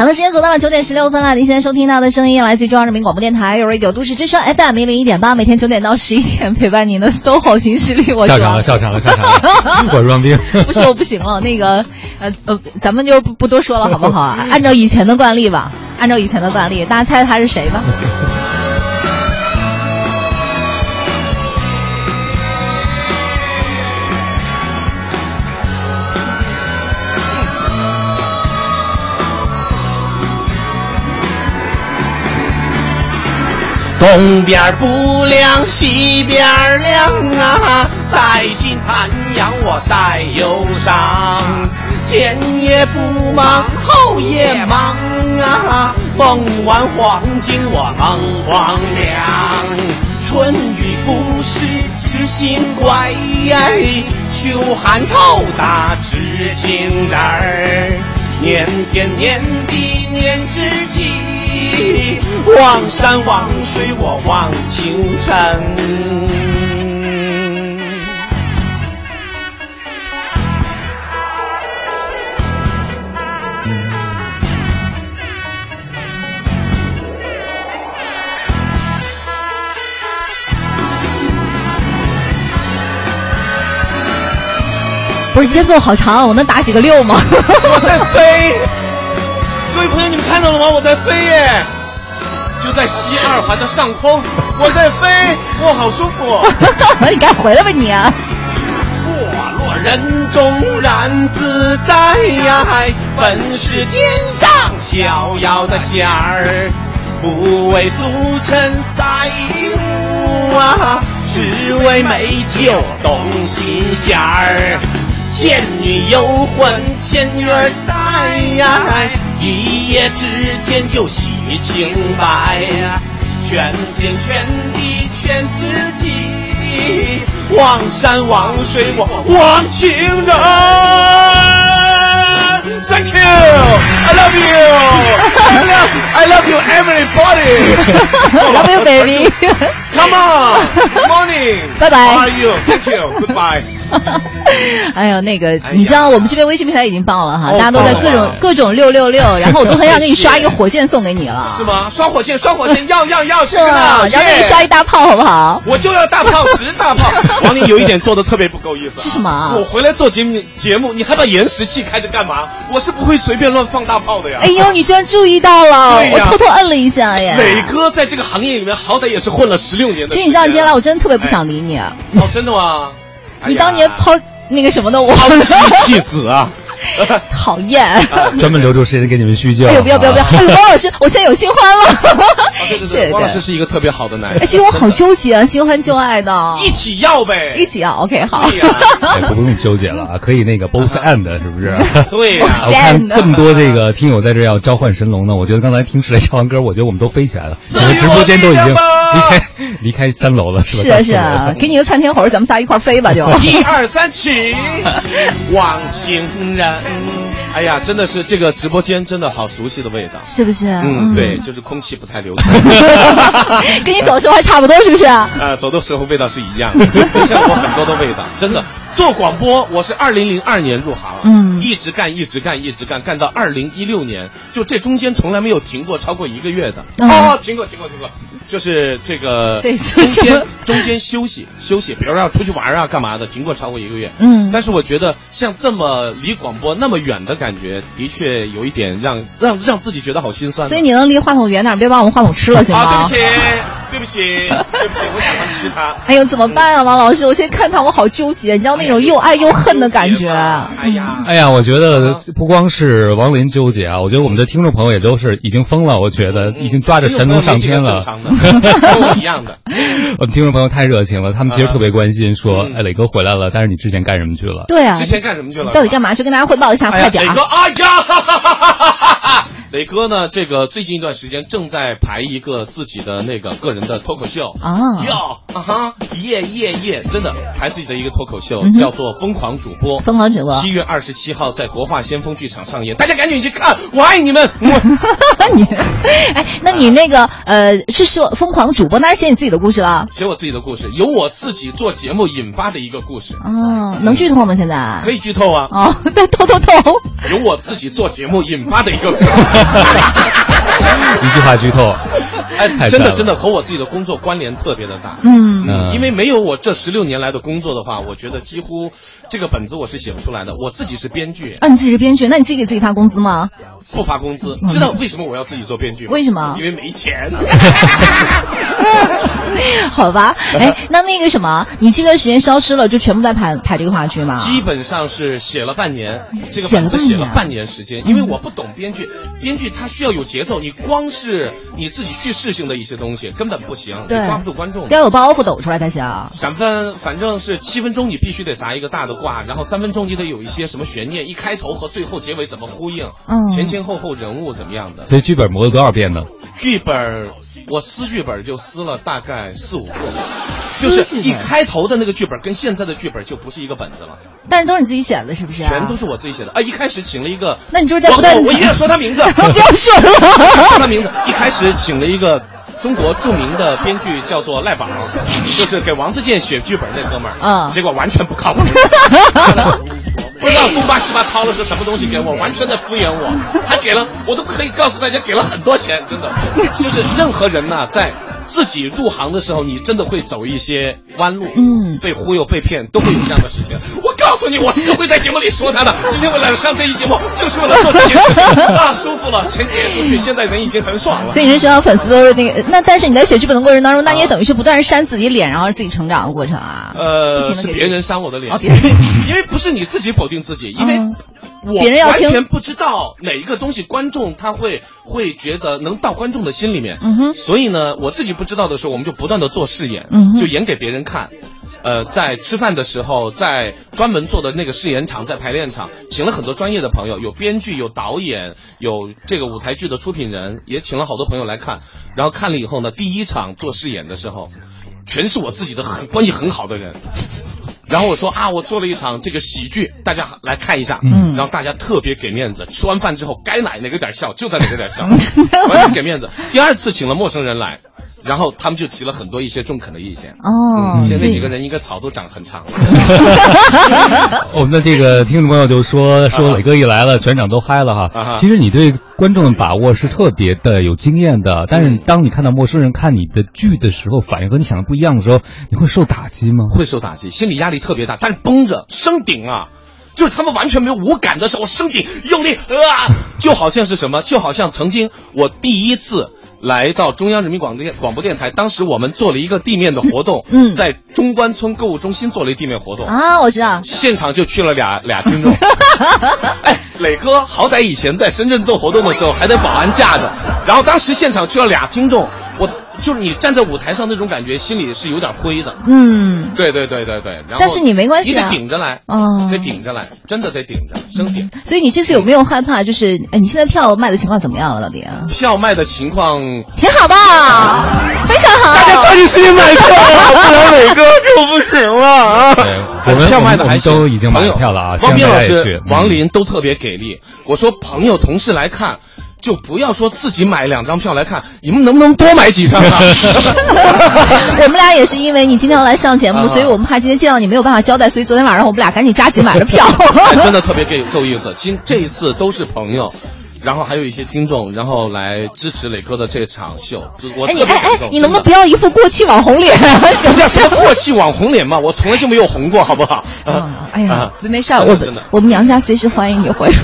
好了，时间走到了九点十六分了。您现在收听到的声音来自于中央人民广播电台 Radio 都市之声 FM 一零一点八，每天九点到十一点陪伴您的 SOHO 新势力。我笑场了，笑场了，笑场了。我是王斌。不是，我不行了。那个，呃呃，咱们就不不多说了，好不好？按照以前的惯例吧，按照以前的惯例，大家猜猜他是谁呢？东边不亮西边亮啊，晒尽残阳我晒忧伤，前也不忙后也忙啊，梦完黄金我梦黄粱，春雨不湿痴心怪，秋寒透打知情人儿，年天年地年知己。望山望水，我望清晨。不是节奏好长，我能打几个六吗？我在飞，各位朋友，你们看到了吗？我在飞耶！就在西二环的上空，我在飞，我好舒服。你该回来吧你。啊我落人中然自在呀，本是天上逍遥的仙儿，不为俗尘撒一物啊，只为美酒动心弦儿。倩女幽魂千月债呀。一夜之间就洗清白呀，全天全地全知己，望山望水我望情人。Thank you, I love you, I love, I love you, everybody. I love you, baby. Come on, good morning. Bye bye. How are you? Thank you. Goodbye. 哎呦，那个，你知道我们这边微信平台已经爆了哈，大家都在各种各种六六六，然后我都很想给你刷一个火箭送给你了。是吗？刷火箭，刷火箭，要要要！是啊，然后给你刷一大炮，好不好？我就要大炮，十大炮。王林有一点做的特别不够意思。是什么？我回来做节目节目，你还把延时器开着干嘛？我是不会随便乱放大炮的呀。哎呦，你居然注意到了！我偷偷摁了一下呀。磊哥在这个行业里面，好歹也是混了十六年的。其实你知道，今天来我真的特别不想理你。哦，真的吗？你当年抛。那个什么的，我抛妻弃子啊，讨厌！专门留出时间给你们叙旧。哎呦，不要不要不要！哎呦，王老师，我现在有新欢了。对对对，王老师是一个特别好的男人。哎，其实我好纠结啊，新欢旧爱的。一起要呗，一起要。OK，好。不用纠结了啊，可以那个 both and 是不是？对呀。我看这么多这个听友在这要召唤神龙呢，我觉得刚才听出来唱完歌，我觉得我们都飞起来了。我们直播间都已经离开离开三楼了，是吧？是啊是啊，给你个窜天猴，咱们仨一块飞吧，就。一二三起，忘情人。Manhattan 哎呀，真的是这个直播间真的好熟悉的味道，是不是？嗯，对，就是空气不太流通，跟你走的时候还差不多，是不是？啊，走的时候味道是一样的，像我很多的味道，真的。做广播，我是二零零二年入行，嗯，一直干，一直干，一直干，干到二零一六年，就这中间从来没有停过超过一个月的。哦，停过，停过，停过，就是这个中间中间休息休息，比如说要出去玩啊，干嘛的，停过超过一个月。嗯，但是我觉得像这么离广播那么远的感觉，的确有一点让让让自己觉得好心酸。所以你能离话筒远点，别把我们话筒吃了，行吗？啊，对不起，对不起，对不起，我喜欢吃它。哎呦，怎么办啊，王老师？我现在看他，我好纠结，你知道那种又爱又恨的感觉。哎呀，哎呀，我觉得不光是王林纠结啊，我觉得我们的听众朋友也都是已经疯了。我觉得已经抓着神龙上天了。跟我一样的。我们听众朋友太热情了，他们其实特别关心，说：“哎，磊哥回来了，但是你之前干什么去了？”对啊，之前干什么去了？到底干嘛去？跟大家汇报一下，快点。磊哥，哎呀！哈哈哈哈哈磊哥呢？这个最近一段时间正在排一个自己的那个个人的脱口秀啊，哟啊哈，耶耶耶！真的排自己的一个脱口秀，叫做《疯狂主播》。疯狂主播，七月二十七号在国画先锋剧场上演，大家赶紧去看，我爱你们！我 你，哎，那你那个呃，是说疯狂主播，那是写你自己的故事了？写我自己的故事，由我自己做节目引发的一个故事。哦，能剧透吗？现在可以剧透啊！哦，那透透透，由我自己做节目引发的一个故事。一句话剧透，哎，真的真的和我自己的工作关联特别的大。嗯嗯因为没有我这十六年来的工作的话，我觉得几乎这个本子我是写不出来的。我自己是编剧，啊，你自己是编剧，那你自己给自己发工资吗？不发工资。知道为什么我要自己做编剧吗？为什么因为没钱。好吧，哎，那那个什么，你这段时间消失了，就全部在排排这个话剧吗？基本上是写了半年，这个写了半本子写了半年时间，因为我不懂编剧，编剧他需要有节奏，你光是你自己叙事性的一些东西根本不行，你抓不住观众的。要有包袱抖出来才行。闪分反正是七分钟，你必须得砸一个大的挂，然后三分钟你得有一些什么悬念，一开头和最后结尾怎么呼应，嗯前前后后人物怎么样的。所以剧本磨了多少遍呢？剧本儿我撕剧本就撕了大概四五个，就是一开头的那个剧本跟现在的剧本就不是一个本子了，但是都是你自己写的，是不是、啊？全都是我自己写的。啊，一开始请了一个，那你就是在我不断我我一定要说他名字，不要说了。说他名字。一开始请了一个中国著名的编剧，叫做赖宝，就是给王自健写剧本那哥们儿，嗯结果完全不靠谱。不知道东八西八抄了是什么东西给我，完全在敷衍我。还给了，我都可以告诉大家，给了很多钱，真的。就是任何人呐、在自己入行的时候，你真的会走一些弯路，嗯被忽悠、被骗，都会有这样的事情。我告诉你，我是会在节目里说他的。今天我来上这一节目，就是为了做这件事情 啊，舒服了，钱给出去，现在人已经很爽了。所以你是说粉丝都是那个，那但是你在写剧本的过程当中，那你也等于是不断扇自己脸，然后自己成长的过程啊。呃，是别人扇我的脸，哦别人 因为不是你自己否定自己，因为嗯我完全不知道哪一个东西观众他会会觉得能到观众的心里面，嗯哼所以呢，我自己不知道的时候，我们就不断的做试演，就演给别人看。呃，在吃饭的时候，在专门做的那个试演场，在排练场，请了很多专业的朋友，有编剧，有导演，有这个舞台剧的出品人，也请了好多朋友来看。然后看了以后呢，第一场做试演的时候，全是我自己的很关系很好的人。然后我说啊，我做了一场这个喜剧，大家来看一下。嗯然后大家特别给面子，吃完饭之后该哪哪个点笑就在哪个点笑，完全 给面子。第二次请了陌生人来，然后他们就提了很多一些中肯的意见。哦，嗯，现在那几个人应该草都长很长。了。我们的这个听众朋友就说说磊哥一来了，全场都嗨了啊哈哈。其实你对观众的把握是特别的有经验的，但是当你看到陌生人看你的剧的时候，反应和你想的不一样的时候，你会受打击吗？会受打击，心理压力特别大，但是绷着升顶啊，就是他们完全没有无感的时候，我升顶用力啊，就好像是什么，就好像曾经我第一次。来到中央人民广播电广播电台，当时我们做了一个地面的活动，嗯。在中关村购物中心做了一地面活动，啊，我知道，现场就去了俩俩听众。哎，磊哥好歹以前在深圳做活动的时候还得保安架着，然后当时现场去了俩听众，我就是你站在舞台上那种感觉，心里是有点灰的。嗯，对对对对对，然后但是你没关系啊你得顶着来，哦得顶着来，真的得顶着，升顶。所以你这次有没有害怕？就是，哎，你现在票卖的情况怎么样了，老弟、啊？票卖的情况，挺好吧，非常好。大家抓紧时间买票啊，不然磊哥就不行了啊！我们票卖的还行已经买朋友票了啊王斌老师王林都特别给力。我说朋友、同事来看。就不要说自己买两张票来看，你们能不能多买几张啊？我们俩也是因为你今天要来上节目，啊所以我们怕今天见到你没有办法交代，所以昨天晚上我们俩赶紧加紧买了票。哎 真的特别够够意思。今这一次都是朋友，然后还有一些听众，然后来支持磊哥的这场秀，我哎，你特别感动。哎哎，你能不能不要一副过气网红脸？不是什么过气网红脸嘛？我从来就没有红过，好不好？嗯哎呀啊，没事儿，我真的我们娘家随时欢迎你回来。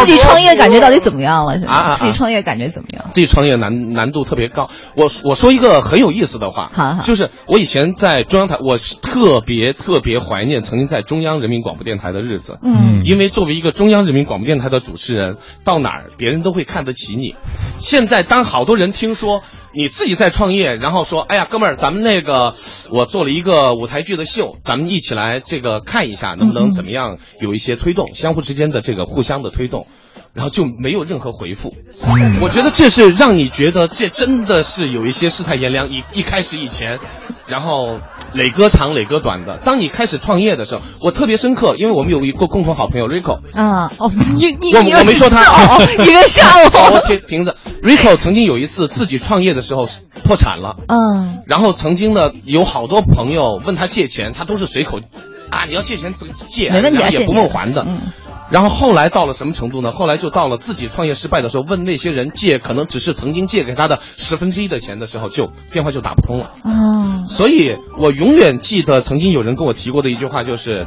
自己创业感觉到底怎么样了？啊自己创业感觉怎么样？自己创业难难度特别高。我我说一个很有意思的话，好好就是我以前在中央台，我是特别特别怀念曾经在中央人民广播电台的日子。嗯因为作为一个中央人民广播电台的主持人，到哪儿别人都会看得起你。现在当好多人听说你自己在创业，然后说：“哎呀，哥们儿，咱们那个我做了一个舞台剧的秀，咱们一起来这个看一下，能不能怎么样有一些推动，相互之间的这个互相的推动。”然后就没有任何回复。我觉得这是让你觉得这真的是有一些世态炎凉。一一开始以前，然后磊哥长磊哥短的。当你开始创业的时候，我特别深刻，因为我们有一个共同好朋友 Rico。啊哦，你你我你我没说他你别吓哦，我瓶子。Rico 曾经有一次自己创业的时候破产了，嗯然后曾经呢有好多朋友问他借钱，他都是随口啊，你要借钱借，没问题也不问还的。嗯然后后来到了什么程度呢？后来就到了自己创业失败的时候，问那些人借，可能只是曾经借给他的十分之一的钱的时候，就电话就打不通了。哦，所以我永远记得曾经有人跟我提过的一句话，就是，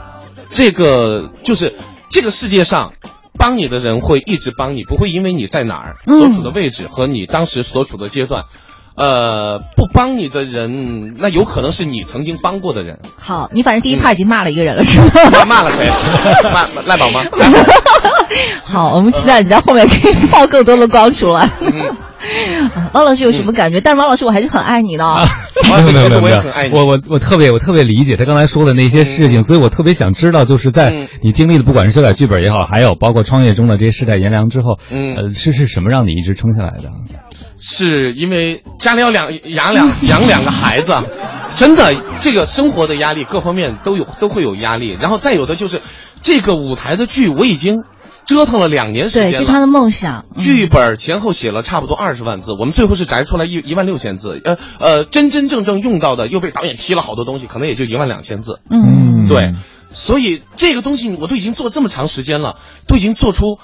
这个就是这个世界上。帮你的人会一直帮你，不会因为你在哪儿嗯所处的位置和你当时所处的阶段，呃，不帮你的人，那有可能是你曾经帮过的人。好，你反正第一趴已经骂了一个人了，是吗？骂 骂了谁？骂 赖宝吗？好，我们期待你在后面可以爆更多的光出来。嗯王老师有什么感觉？但是王老师，我还是很爱你的。王没有老师，其实没有没有我也很爱你。我我我特别我特别理解他刚才说的那些事情，嗯所以我特别想知道，就是在嗯你经历了不管是修改剧本也好，还有包括创业中的这些世态炎凉之后，嗯呃，是是什么让你一直撑下来的？是因为家里要两养两 养两个孩子，真的这个生活的压力各方面都有都会有压力。然后再有的就是这个舞台的剧，我已经折腾了两年时，间了。是他的梦想。嗯剧本前后写了差不多二十万字，我们最后是摘出来一一万六千字，呃呃，真真正正用到的又被导演踢了好多东西，可能也就一万两千字。嗯，对，所以这个东西我都已经做这么长时间了，都已经做出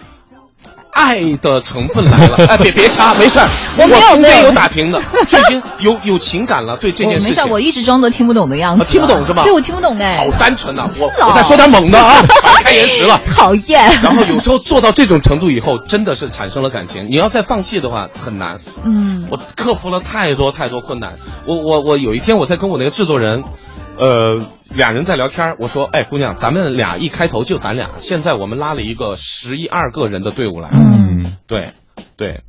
爱的成分来了。哎，别别掐，没事儿，我没有没有中间有打停的，就已经有有情感了，对这件事情。没事，我一直装作听不懂的样子。啊听不懂是吧对，我听不懂哎。好单纯呐、是我哦我再说点猛的 啊，开延时了。讨厌。然后有时候做到这种程度以后，真的是产生了感情。你要再放弃的话，很难。嗯，我克服了太多太多困难。我我我有一天我在跟我那个制作人，呃，俩人在聊天儿我说，哎，姑娘，咱们俩一开头就咱俩，现在我们拉了一个十一二个人的队伍来，嗯嗯，对，对，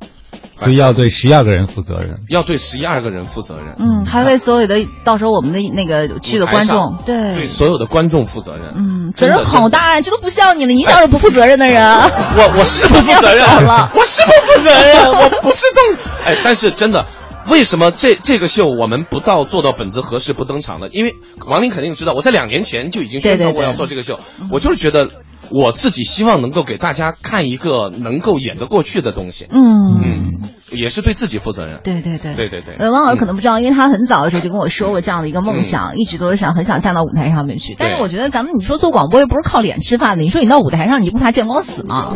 所以要对十一二个人负责任。要对十一二个人负责任，嗯，还为所有的到时候我们的那个去的观众，对对所有的观众负责任。嗯，责任好大呀，这都不像你了，你一点都不负责任的人。我我是不负责任 这样好了我是不负责任，我不是动。哎，但是真的，为什么这这个秀我们不到做到本子合适不登场呢？因为王林肯定知道，我在两年前就已经宣传我要做这个秀，我就是觉得我自己希望能够给大家看一个能够演得过去的东西，嗯，嗯，也是对自己负责任。对对对对对对呃，汪老师嗯可能不知道，因为他很早的时候就跟我说过这样的一个梦想，一直都是想很想站到舞台上面去。但是我觉得咱们你说做广播又不是靠脸吃饭的，你说你到舞台上你不怕见光死吗？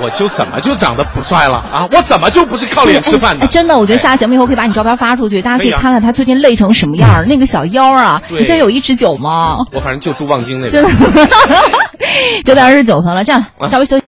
我就怎么就长得不帅了啊？我怎么就不是靠脸吃饭哎，的？真的，我觉得下节目以后可以把你照片发出去，大家可以看看他最近累成什么样儿，那个小腰啊，你现在有一尺九吗？我反正就住望京那真边的。九点二十九分了，这样啊稍微休息。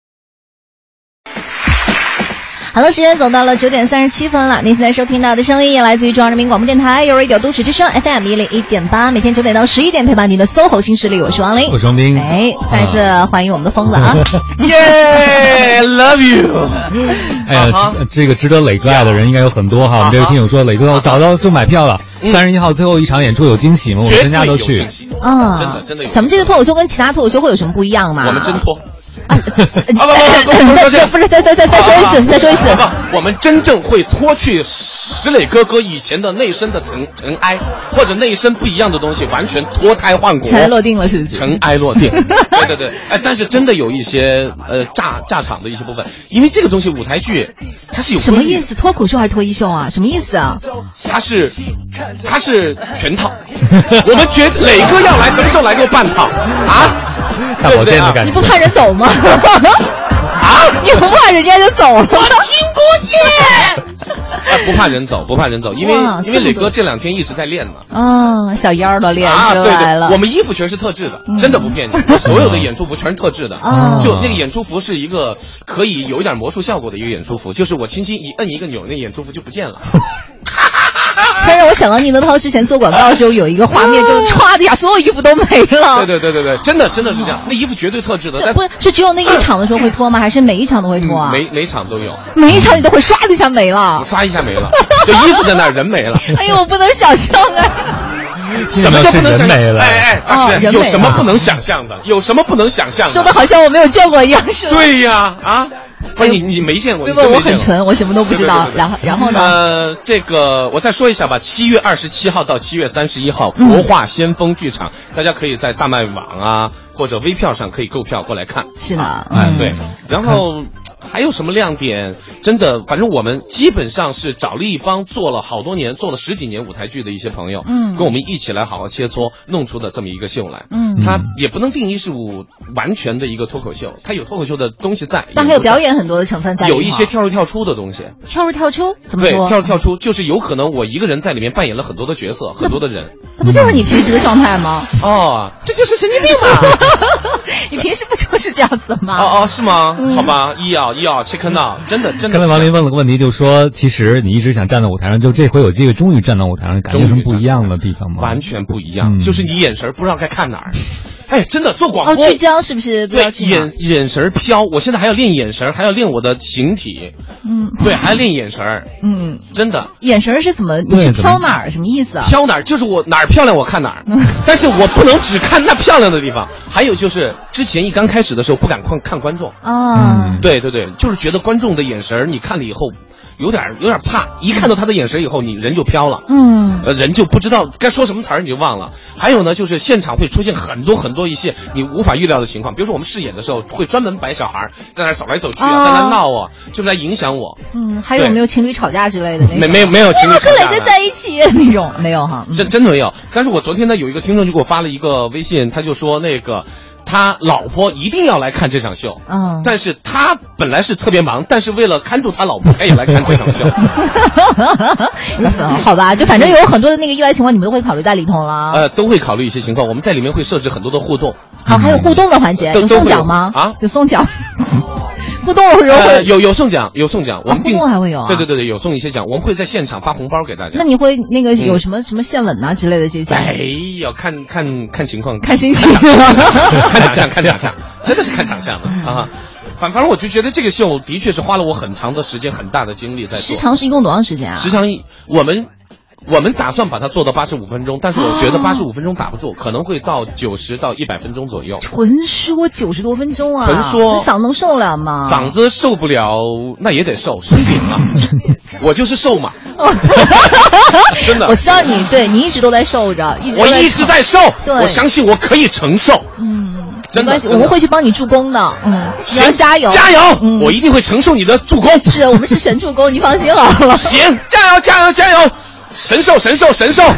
好了，时间走到了九点三十七分了。您现在收听到的声音也来自于中央人民广播电台有 Radio 都市之声 FM 一零一点八，每天九点到十一点陪伴您的 SOHO 新势力，我是王琳我。是王斌。哎，再次欢迎我们的疯子啊！耶，love you。哎呀，这这个值得磊哥爱的人应该有很多哈。我们这位听友说，磊哥我找到就买票了，嗯三十一号最后一场演出有惊喜吗？我们全家都去啊，真的真的有咱们这个脱口秀跟其他脱口秀会有什么不一样吗？我们真脱。啊，不不不不不是这不是，再再再再说一次，再说一次。不，我们真正会脱去石磊哥哥以前的内身的尘 尘埃，或者内身不一样的东西，完全脱胎换骨，尘埃落定了，是不是？尘埃落定。对对对，哎，但是真的有一些呃炸炸场的一些部分，因为这个东西舞台剧它是有什么意思？脱口秀还是脱衣秀啊？什么意思啊？它是它是全套。我们觉得磊哥要来，什么时候来给我半套啊？大保？健的感觉。你不怕人走吗？啊？你不怕人家就走了？我听不见。哎不怕人走，不怕人走，因为因为磊哥这两天一直在练嘛。啊，小腰儿都练啊，出对对，来了。我们衣服全是特制的，嗯真的不骗你，所有的演出服全是特制的。啊就那个演出服是一个可以有一点魔术效果的一个演出服，就是我轻轻一摁一个钮，那演出服就不见了。他让我想到宁泽涛之前做广告的时候有一个画面，就是歘的一下，所有衣服都没了。对对对对对，真的真的是这样，那衣服绝对特制的，不是是只有那一场的时候会脱吗？还是每一场都会脱啊？每每场都有，每一场你都会唰的一下没了。唰一下没了，就衣服在那儿，人没了。哎呦，我不能想象啊！什么叫不能想象？哎哎，大师有什么不能想象的？有什么不能想象说的好像我没有见过一样，是吗？对呀，啊，不是你你没见过，对不？我很纯，我什么都不知道。对对对对对然后然后呢？呃，这个我再说一下吧。七月二十七号到七月三十一号，嗯国画先锋剧场，大家可以在大麦网啊或者微票上可以购票过来看。是的，哎，嗯对，然后 还有什么亮点？真的，反正我们基本上是找了一帮做了好多年、做了十几年舞台剧的一些朋友，嗯跟我们一起来好好切磋，弄出的这么一个秀来。嗯它也不能定义是舞完全的一个脱口秀，它有脱口秀的东西在，但还有表演很多的成分在，有一些跳入跳出的东西。跳入跳出，怎么对，跳入跳出就是有可能我一个人在里面扮演了很多的角色，很多的人。那不就是你平时的状态吗？哦，这就是神经病嘛！你平时不就是这样子吗？哦哦，是吗？好吧，一啊一啊，check now，真的真的。刚才王林问了个问题，就说其实你一直想站在舞台上，就这回有机会终于站到舞台上，感觉有什么不一样的地方吗？完全不一样，就是你眼神不知道该看哪儿。哎，真的做广哦，播。聚焦是不是？对，眼眼神飘，我现在还要练眼神，还要练我的形体，嗯对，还要练眼神，嗯，真的眼神是怎么？你是对飘哪儿？什么意思啊？飘哪儿就是我哪儿漂亮我看哪儿，嗯但是我不能只看那漂亮的地方。还有就是之前一刚开始的时候不敢看看观众，啊嗯，对对对，就是觉得观众的眼神你看了以后有点有点怕，一看到他的眼神以后，你人就飘了。嗯呃，人就不知道该说什么词儿，你就忘了。还有呢，就是现场会出现很多很多一些你无法预料的情况，比如说我们试演的时候，会专门摆小孩儿在那儿走来走去啊，哦在那闹啊，就是来影响我。嗯，还有没有情侣吵架之类的那种？没没有没有情侣吵架跟磊哥在一起那种没有哈？嗯真真的没有。但是我昨天呢，有一个听众就给我发了一个微信，他就说那个他老婆一定要来看这场秀。嗯，但是他本来是特别忙，但是为了看住他老婆，他也来看这场秀。好吧，就反正有很多的那个意外情况，你们都会考虑在里头了。呃，都会考虑一些情况，我们在里面会设置很多的互动。好，还有互动的环节，有送奖吗？啊有送奖。互动会，有有送奖，有送奖，我们互动还会有啊对对对对，有送一些奖，我们会在现场发红包给大家那。你会那个有什么什么献吻啊之类的这些？哎呀，看看看情况，看心情。看长相，看长相，真的是看长相的啊。反反正我就觉得这个秀的确是花了我很长的时间、很大的精力在做。时长是一共多长时间啊？时长一，我们我们打算把它做到八十五分钟，但是我觉得八十五分钟打不住，可能会到九十到一百分钟左右。纯说九十多分钟啊！纯说嗓子能受了吗？嗓子受不了，那也得受，生病了，我就是瘦嘛，真的我，知道你对你一直都在瘦着，一直都我一直在瘦，对我相信我可以承受。嗯，真的没关系，我们会去帮你助攻的。嗯，你要行，加油，加油！嗯我一定会承受你的助攻。是我们是神助攻，你放心好了。行，加油，加油，加油！神兽，神兽，神兽！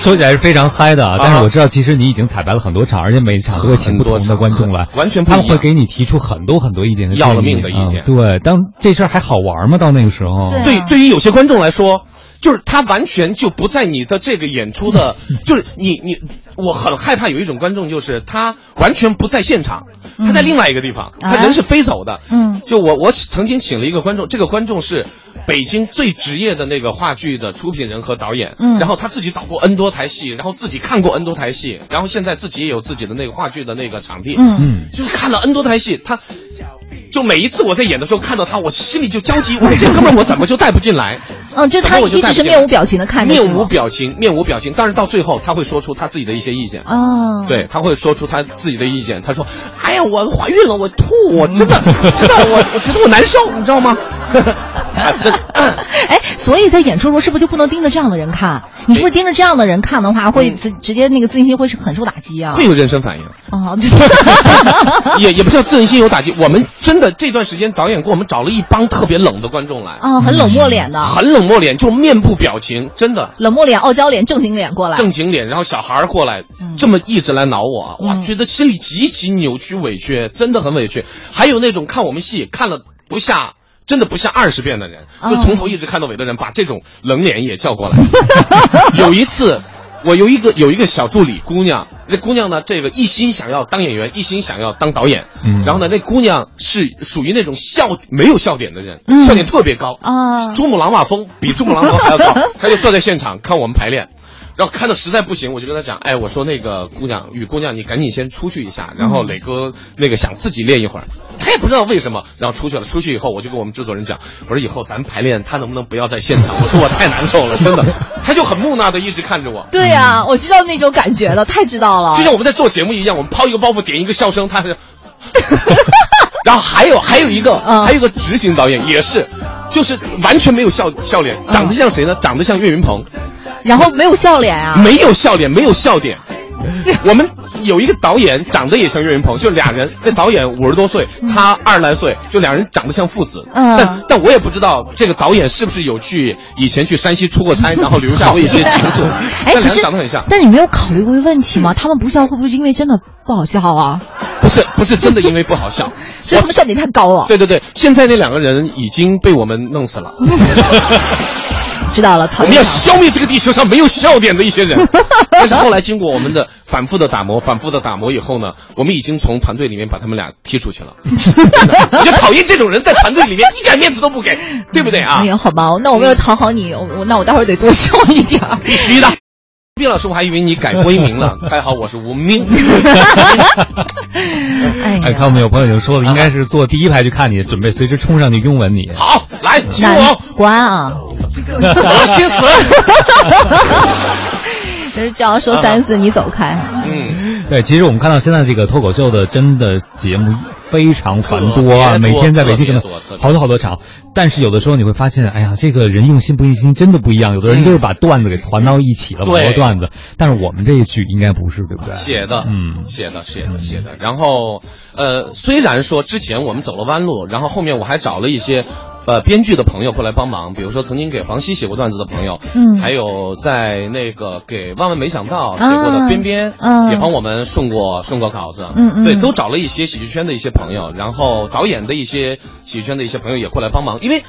说起来是非常嗨的啊，但啊是我知道其实你已经彩排了很多场，而且每场都会请不同的观众来，完全不一样。他们会给你提出很多很多意见。和要了命的意见。啊对，当这事儿还好玩吗？到那个时候，对啊。对，对于有些观众来说，就是他完全就不在你的这个演出的，就是你你，我很害怕有一种观众，就是他完全不在现场，他在另外一个地方，啊。他人是飞走的。嗯。就我我曾经请了一个观众，这个观众是北京最职业的那个话剧的出品人和导演，嗯。然后他自己导过 N 多台戏，然后自己看过 N 多台戏，然后现在自己也有自己的那个话剧的那个场地，嗯，嗯，就是看了 N 多台戏，他就每一次我在演的时候看到他，我心里就焦急，我说这哥们儿我怎么就带不进来？嗯，就他一直是面无表情的看着，面无表情，面无表情，但是到最后他会说出他自己的一些意见。哦，对，他会说出他自己的意见。他说：“哎呀，我怀孕了，我吐，我真的，真的，我我觉得我难受，你知道吗？” 啊，真，哎，所以在演出的时候是不是就不能盯着这样的人看？你是不是盯着这样的人看的话，会直直接那个自信心会是很受打击啊？会有妊娠反应，啊，也也不叫自信心有打击。我们真的这段时间导演给我们找了一帮特别冷的观众来，啊，很冷漠脸的，很冷漠脸，就面部表情，真的。冷漠脸、傲娇脸、正经脸过来。正经脸，然后小孩儿过来，嗯这么一直来挠我，哇，嗯觉得心里极其扭曲委屈，真的很委屈。还有那种看我们戏看了不下，真的不下二十遍的人，哦就从头一直看到尾的人，把这种冷脸也叫过来。有一次，我有一个有一个小助理姑娘，那姑娘呢，这个一心想要当演员，一心想要当导演，嗯。然后呢，那姑娘是属于那种笑没有笑点的人，嗯。笑点特别高。啊珠穆朗玛峰比珠穆朗玛峰还要高，她就坐在现场看我们排练。然后看到实在不行，我就跟他讲，哎，我说那个姑娘，雨姑娘，你赶紧先出去一下。然后磊哥那个想自己练一会儿，他也不知道为什么，然后出去了。出去以后，我就跟我们制作人讲，我说以后咱排练，他能不能不要在现场？我说我太难受了，真的。他就很木讷的一直看着我，对呀、我知道那种感觉了，太知道了。就像我们在做节目一样，我们抛一个包袱，点一个笑声，他是。然后还有还有一个、嗯还有一个执行导演也是，就是完全没有笑笑脸，长得像谁呢？长得像岳云鹏，然后没有笑脸啊。没有笑脸，没有笑点。我们有一个导演长得也像岳云鹏，就俩人，那导演五十多岁，他二十来岁，就俩人长得像父子。嗯但但我也不知道这个导演是不是有去以前去山西出过差，然后留下过一些情愫。哎，但两可是人长得很像，但你没有考虑过问题吗？他们不笑会不会是因为真的不好笑啊？不是不是真的因为不好笑。是他们笑点太高了。对对对，现在那两个人已经被我们弄死了。知道了，曹我们要。消灭这个地球上没有笑点的一些人。但是后来经过我们的反复的打磨，反复的打磨以后呢，我们已经从团队里面把他们俩踢出去了。真的，我就讨厌这种人在团队里面一点面子都不给，对不对啊哎？呀，好吧，那我为了讨好你，我我那我待会儿得多笑一点儿。必须的。毕老师，我还以为你改归名了，还好我是无名。哎哎，看我呀，们有朋友已经说了，应该是坐第一排去看你，准备随时冲上去拥吻你。好，来，请难我，关啊！恶心死。就是叫说三次，你走开。嗯，对，其实我们看到现在这个脱口秀的真的节目非常繁多啊，多每天在北京可能好多好多场。但是有的时候你会发现，哎呀，这个人用心不用心真的不一样。有的人就是把段子给攒到一起了，网对络段子。但是我们这一句应该不是，对不对？写的，嗯写的，写的，写的。然后，呃，虽然说之前我们走了弯路，然后后面我还找了一些。呃，编剧的朋友过来帮忙，比如说曾经给黄西写过段子的朋友，嗯还有在那个给万万没想到写过的边边，嗯也帮我们顺过顺过稿子，嗯嗯对，都找了一些喜剧圈的一些朋朋友，然后导演的一些喜剧圈的一些朋友也过来帮忙，因为，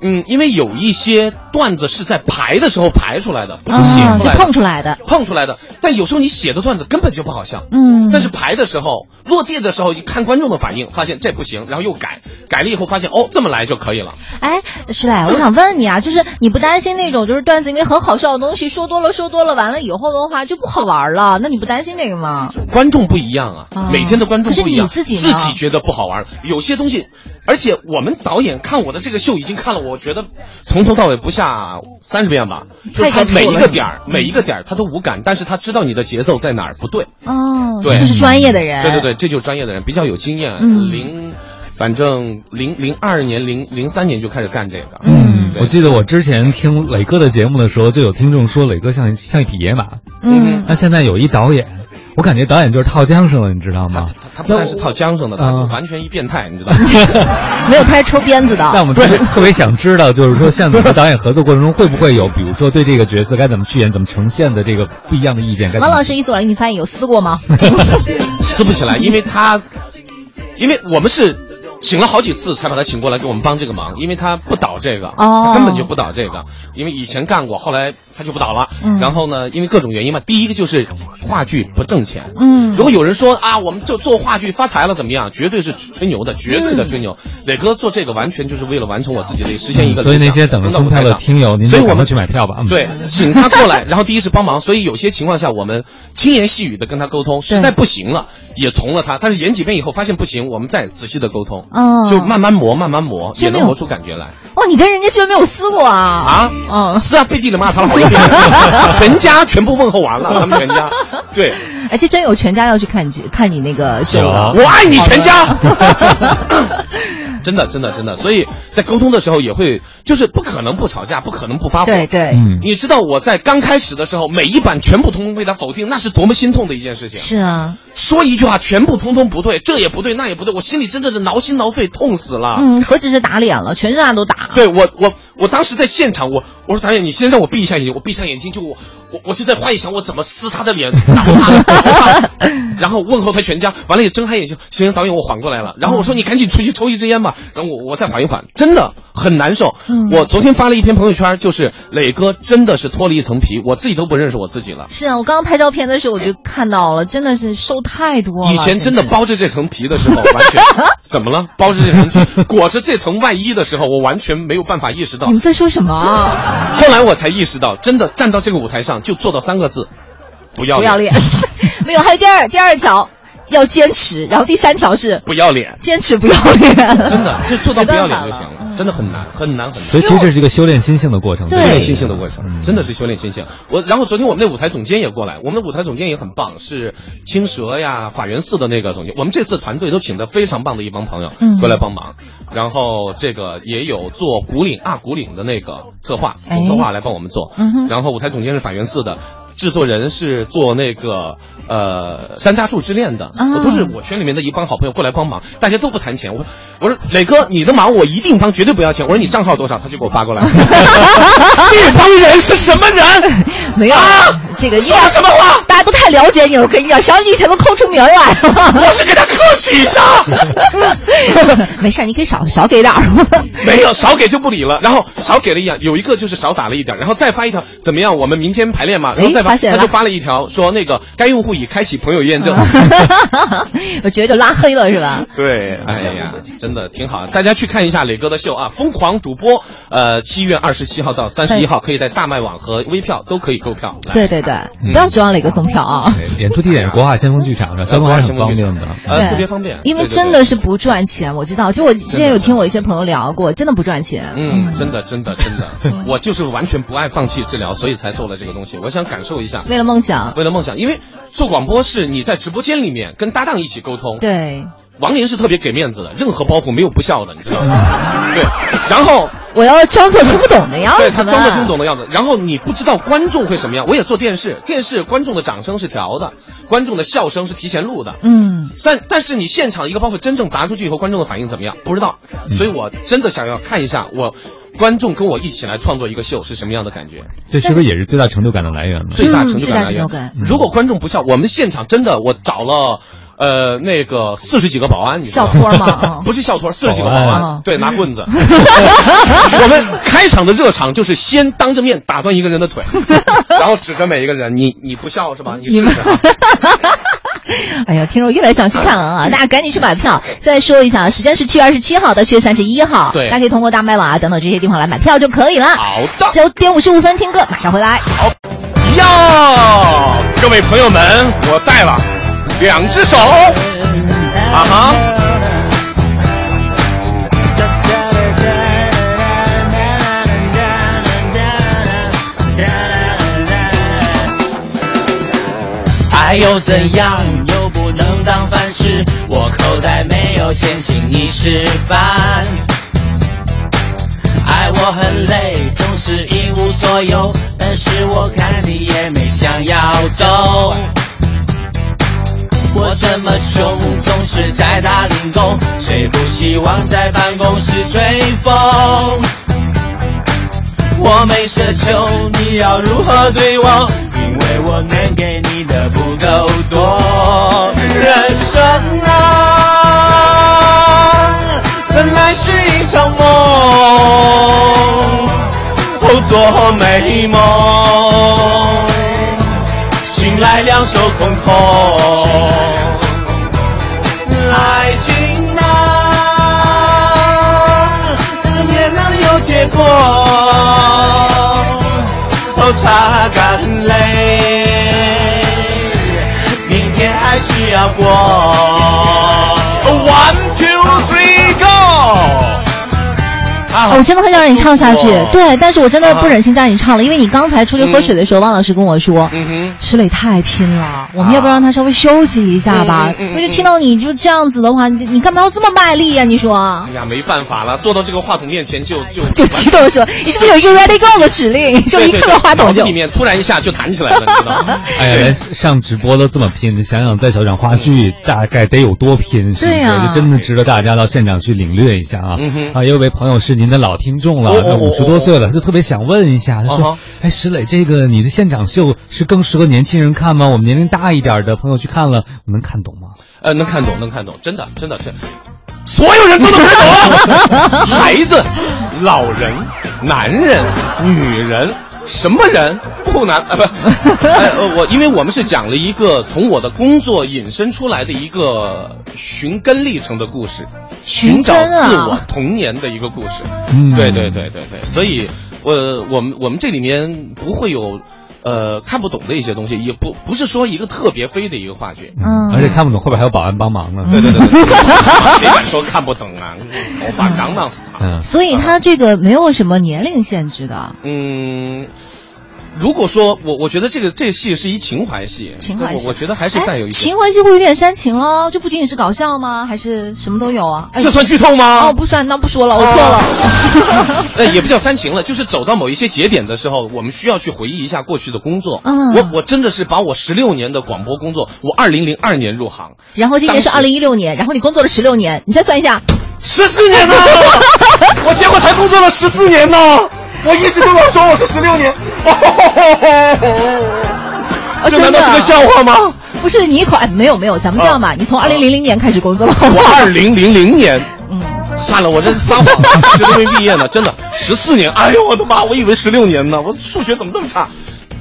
嗯，因为有一些段子是在排的时候排出来的，不是写出来的，碰出来的。碰出来的。但有时候你写的段子根本就不好笑，嗯，但是排的时候落地的时候，一看观众的反应，发现这不行，然后又改，改了以后发现哦这么来就可以了。哎，石磊，我想问你啊，就是你不担心那种就是段子因为很好笑的东西说多了说多了，完了以后的话就不好玩了？那你不担心这个吗？观众不一样啊，啊每天的观众不一样，可是你自己呢觉得不好玩，有些东西，而且我们导演看我的这个秀已经看了，我觉得从头到尾不下三十遍吧，就是他每一个点儿每一个点儿他都无感，但是他知道你的节奏在哪儿不对。哦，对这就是专业的人。对对对，这就是专业的人，比较有经验。嗯零，反正零零二年、零零三年就开始干这个。嗯我记得我之前听磊哥的节目的时候，就有听众说磊哥像像一匹野马。嗯，那现在有一导演，我感觉导演就是套缰绳了，你知道吗？他他不但是套缰绳的，他是啊完全一变态，你知道吗？没有，他是抽鞭子的。但我们特别特别想知道，就是说，像你和导演合作过程中，会不会有，比如说对这个角色该怎么去演、怎么呈现的这个不一样的意见？王老师一所给你翻译有撕过吗？撕不起来，因为他，因为我们是请了好几次才把他请过来给我们帮这个忙，因为他不倒这个，哦他根本就不倒这个，因为以前干过，后来他就不倒了。嗯然后呢，因为各种原因嘛，第一个就是话剧不挣钱。嗯如果有人说啊，我们就做话剧发财了怎么样？绝对是吹牛的，绝对的吹牛。磊哥做这个完全就是为了完成我自己的实现一个理想。所以那些等着送票的听友，您所以我们去买票吧。嗯，对，请他过来，然后第一是帮忙，所以有些情况下我们轻言细语的跟他沟通，实在不行了也从了他，但是演几遍以后发现不行，我们再仔细的沟通，哦就慢慢磨，慢慢磨，也能磨出感觉来哦，你跟人家居然没有撕过啊？啊。嗯，是啊，背地里骂他了好几遍，全家全部问候完了，他们全家，对哎，这真有全家要去看你看你那个秀有了。我爱你全家。真的，真的，真的，所以在沟通的时候也会，就是不可能不吵架，不可能不发火。对对，嗯，你知道我在刚开始的时候，每一版全部通通被他否定，那是多么心痛的一件事情。是啊，说一句话，全部通通不对，这也不对，那也不对，我心里真的是挠心挠肺，痛死了。嗯，何止是打脸了，全身上都打。对我，我我当时在现场，我我说导演，你先让我闭一下眼睛，我闭上眼睛就我我我就在幻想我怎么撕他的脸，然后问候他全家，完了也睁开眼睛，行，导演我缓过来了，然后我说你赶紧出去抽一支烟吧，然后我我再缓一缓，真的很难受。嗯我昨天发了一篇朋友圈，就是磊哥真的是脱了一层皮，我自己都不认识我自己了。是啊，我刚刚拍照片的时候我就看到了，真的是瘦太多了。以前真的包着这层皮的时候，完全 怎么了？包着这层皮，裹着这层外衣的时候，我完全没有办法意识到你。们在说什么啊？后来我才意识到，真的站到这个舞台上就做到三个字：不要不要脸。没有，还有第二第二条要坚持，然后第三条是不要脸。坚持不要脸。真的，就做到不要脸就行了，真的很难，很难，很难。所以其实这是一个修炼心性的过程。对修炼心性的过程，嗯真的是修炼心性。我然后昨天我们那舞台总监也过来，我们的舞台总监也很棒，是青蛇呀、法源寺的那个总监。我们这次团队都请的非常棒的一帮朋友嗯过来帮忙，然后这个也有做古岭啊古岭的那个策划，策划来帮我们做。嗯哼然后舞台总监是法源寺的，制作人是做那个呃《山楂树之恋》的，啊我都是我圈里面的一帮好朋友过来帮忙，大家都不谈钱。我说我说磊哥，你的忙我一定帮，绝对不要钱。我说你账号多少，他就给我发过来。这帮人是什么人？没有、啊这个，说什么话？大家都太了解你了，我跟你讲，小你以前都抠出名儿来了。我是给他客气一下，没事儿，你可以少少给点儿。没有少给就不理了。然后少给了一样，有一个就是少打了一点，然后再发一条怎么样？我们明天排练嘛，然后再发，他就发了一条说那个该用户已开启朋友验证。我觉得就拉黑了是吧？对，哎呀，真的挺好，大家去看一下磊哥的秀啊！疯狂主播，呃，七月二十七号到三十一号，可以在大麦网和微票都可以购票。对对对，嗯不要指望磊哥送票啊。演出地点是国画先锋剧场的，交通还是很方便的。呃，特别方便，因为真的是不赚钱，我知道。就我之前有听我一些朋友聊过，真的不赚钱。嗯，真的，真的，真的，我就是完全不爱放弃治疗，所以才做了这个东西。我想感受一下，为了梦想，为了梦想，因为做广播是你在直播间里面跟搭档一起沟通。对，王林是特别给面子的，任何包袱没有不笑的，你知道吗？对，然后我要装作听不懂的样子。对他装作听不懂的样子，然后你不知道观众会什么样。我也做电视，电视观众的掌声是调的，观众的笑声是提前录的。嗯，但但是你现场一个包袱真正砸出去以后，观众的反应怎么样？不知道，所以我真的想要看一下我观众跟我一起来创作一个秀是什么样的感觉。这是不是也是最大成就感的来源呢？最大成就感来源。如果观众不笑，我们现场真的我找了。呃，那个四十几个保安，你知道笑托吗嗯 不是笑托，四十几个保保安，安对，拿棍子。我们开场的热场就是先当着面打断一个人的腿，然后指着每一个人，你你不笑是吧？你试试啊。哎呀，听着我越来越想去看了啊！大家赶紧去买票。再说一下，时间是七月二十七号到七月三十一号，对大家可以通过大麦网啊等等这些地方来买票就可以了。好的九点五十五分听歌，马上回来。好哟，各位朋友们，我带了两只手，啊哈。爱又怎样？又不能当饭吃。我口袋没有钱请你吃饭。爱我很累，总是一无所有，但是我看你也没想要希望在办公室吹风？我没奢求，你要如何对我？因为我能给你的不够多。人生啊，本来是一场梦，哦，做美梦，醒来两手空空。哦，擦干泪，明天还是要过。One two three go。我真的很想让你唱下去，对，但是我真的不忍心再让你唱了，因为你刚才出去喝水的时候，汪老师跟我说。石磊太拼了，我们要不让他稍微休息一下吧？嗯嗯嗯嗯我就听到你就这样子的话，你你干嘛要这么卖力呀、你说哎呀，没办法了，坐到这个话筒面前就就 就激动说，你是不是有一个 ready go 的指令？就一看到话筒就里面突然一下就弹起来了，你知道吗？哎呀，来上直播都这么拼，你想想在小场话剧大概得有多拼，是不是？对呀就真的值得大家到现场去领略一下啊！嗯啊，有位朋友是您的老听众了，那五十多岁了，他就特别想问一下，他说啊哈：“哎，石磊，这个你的现场秀是更适合年轻人看吗？我们年龄大一点的朋友去看了，能看懂吗？”呃，能看懂，能看懂，真的，真的是，所有人都能看懂，孩子、老人、男人、女人，什么人不难啊？不，呃，呃我因为我们是讲了一个从我的工作引申出来的一个寻根历程的故事，寻寻找自我童年的一个故事。嗯对对对对对，所以，呃，我们我们这里面不会有。呃，看不懂的一些东西，也不不是说一个特别飞的一个话剧，嗯而且看不懂，后边还有保安帮忙呢。对对对对，谁敢说看不懂啊？我把刚当死他。嗯，所以他这个没有什么年龄限制的。嗯，如果说我我觉得这个这戏是一情怀戏，情怀戏我我觉得还是带有一些。情怀戏会有点煽情喽，就不仅仅是搞笑吗？还是什么都有啊？这算剧透吗？哦，不算，那不说了，我错了。呃，也不叫煽情了，就是走到某一些节点的时候，我们需要去回忆一下过去的工作。嗯，我我真的是把我十六年的广播工作，我二零零二年入行，然后今年是二零一六年，然后你工作了十六年，你再算一下，十四年呢？我结果才工作了十四年呢。我一直都要说我是十六年，这难道是个笑话吗？不是你哎，没有没有，咱们这样吧，你从二零零零年开始工作了。我 二零零零年，嗯，算了，我这是撒谎，学都没毕业呢，真的十四年，哎呦我的妈，我以为十六年呢，我数学怎么这么差？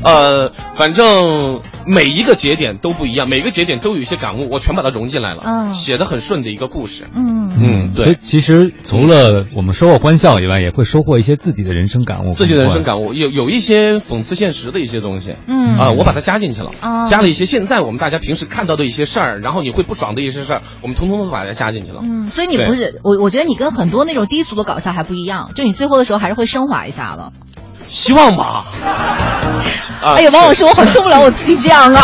呃，反正每一个节点都不一样，每个节点都有一些感悟，我全把它融进来了，嗯，写的很顺的一个故事，嗯嗯，对。其实除了我们收获欢笑以外，也会收获一些自己的人生感悟，自己的人生感悟有有一些讽刺现实的一些东西，嗯啊，我把它加进去了，啊，加了一些现在我们大家平时看到的一些事儿，然后你会不爽的一些事儿，我们通通都把它加进去了，嗯，所以你不是我，我觉得你跟很多那种低俗的搞笑还不一样，就你最后的时候还是会升华一下的。希望吧。哎呀，王老师，我好受不了我自己这样啊！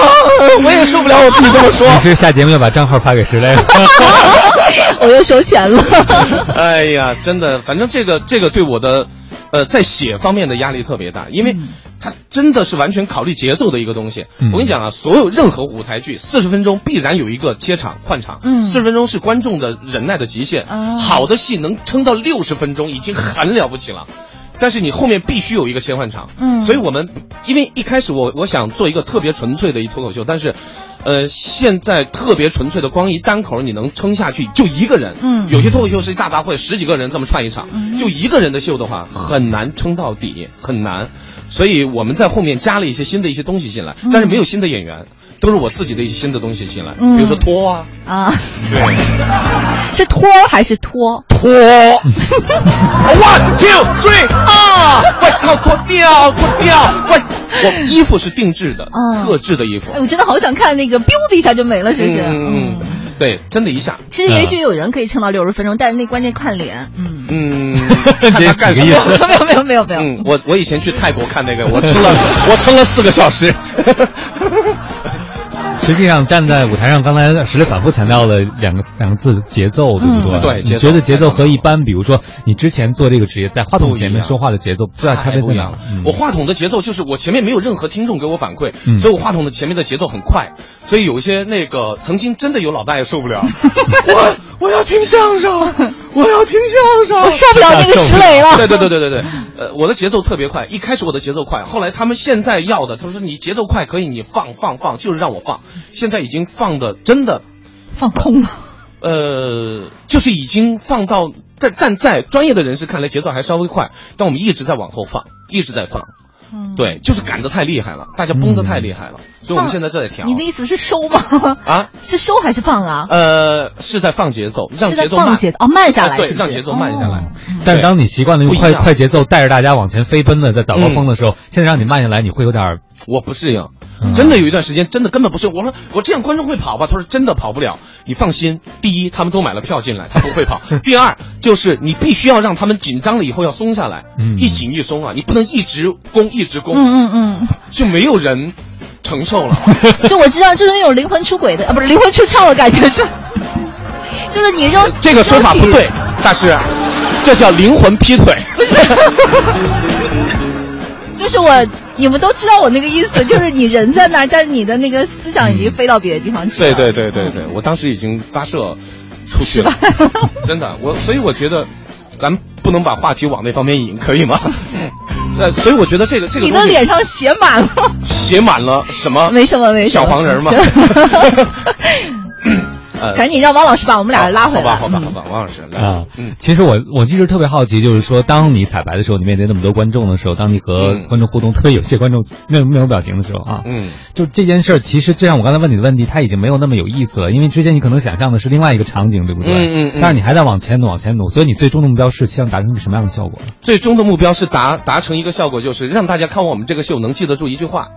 我也受不了我自己这么说。你是下节目要把账号发给石磊？我又收钱了。哎呀，真的，反正这个这个对我的，呃，在写方面的压力特别大，因为它真的是完全考虑节奏的一个东西。嗯、我跟你讲啊，所有任何舞台剧，四十分钟必然有一个切场换场，嗯，四十分钟是观众的忍耐的极限。哦、好的戏能撑到六十分钟，已经很了不起了。但是你后面必须有一个切换场，嗯，所以我们因为一开始我我想做一个特别纯粹的一脱口秀，但是，呃，现在特别纯粹的光一单口你能撑下去就一个人，嗯，有些脱口秀是一大杂烩，十几个人这么串一场，嗯、就一个人的秀的话很难撑到底，很难，所以我们在后面加了一些新的一些东西进来，但是没有新的演员，都是我自己的一些新的东西进来，嗯、比如说拖啊，啊，对，是拖还是拖拖，one two three 啊！外套脱掉，脱掉！外，我衣服是定制的，嗯，特制的衣服。哎，我真的好想看那个，biu 的一下就没了，是不是？嗯，对，真的一下。其实也许有人可以撑到六十分钟，但是那关键看脸。嗯嗯，看他干什么？没有没有没有没有。嗯，我我以前去泰国看那个，我撑了我撑了四个小时。实际上，站在舞台上，刚才石磊反复强调了两个两个字：节奏，对不对？嗯、对，你觉得节奏和一般，比如说你之前做这个职业，在话筒前面说话的节奏，不知道差别在哪？嗯、我话筒的节奏就是我前面没有任何听众给我反馈，嗯、所以我话筒的前面的节奏很快，所以有一些那个曾经真的有老大爷受不了，我我要听相声，我要听相声，我受不了那个石磊了。对对对对对对，呃，我的节奏特别快，一开始我的节奏快，后来他们现在要的，他说你节奏快可以，你放放放，就是让我放，现在已经。放的真的放空了，呃，就是已经放到，在但在专业的人士看来节奏还稍微快，但我们一直在往后放，一直在放，嗯，对，就是赶得太厉害了，大家绷得太厉害了，嗯、所以我们现在在调。你的意思是收吗？啊，是收还是放啊？呃，是在放节奏，让节奏慢，节哦慢下来，对，让节奏慢下来。哦、但是当你习惯了用快快节奏带着大家往前飞奔的在早高峰的时候，现在让你慢下来，你会有点我不适应。真的有一段时间，真的根本不是。我说我这样观众会跑吧？他说真的跑不了。你放心，第一，他们都买了票进来，他不会跑；第二，就是你必须要让他们紧张了以后要松下来，嗯、一紧一松啊，你不能一直攻一直攻，嗯嗯嗯，就没有人承受了。就我知道，就是那种灵魂出轨的啊，不是灵魂出窍的感觉，是，就是你扔 这个说法不对，大师，这叫灵魂劈腿。就是我，你们都知道我那个意思，就是你人在那儿，但是你的那个思想已经飞到别的地方去了。对对对对对，我当时已经发射出去了，真的，我所以我觉得，咱不能把话题往那方面引，可以吗？呃，所以我觉得这个这个你的脸上写满了，写满了什么？没什么没什么，小黄人嘛。赶紧让王老师把我们俩拉回来。好吧，好吧，好吧，王老师来啊。嗯，其实我我一直特别好奇，就是说，当你彩排的时候，你面对那么多观众的时候，当你和观众互动，特别有些观众面面无表情的时候啊，嗯，就这件事儿，其实就像我刚才问你的问题，它已经没有那么有意思了，因为之前你可能想象的是另外一个场景，对不对？嗯嗯。但是你还在往前努，往前努，所以你最终的目标是希望达成一个什么样的效果？最终的目标是达达成一个效果，就是让大家看我们这个秀能记得住一句话。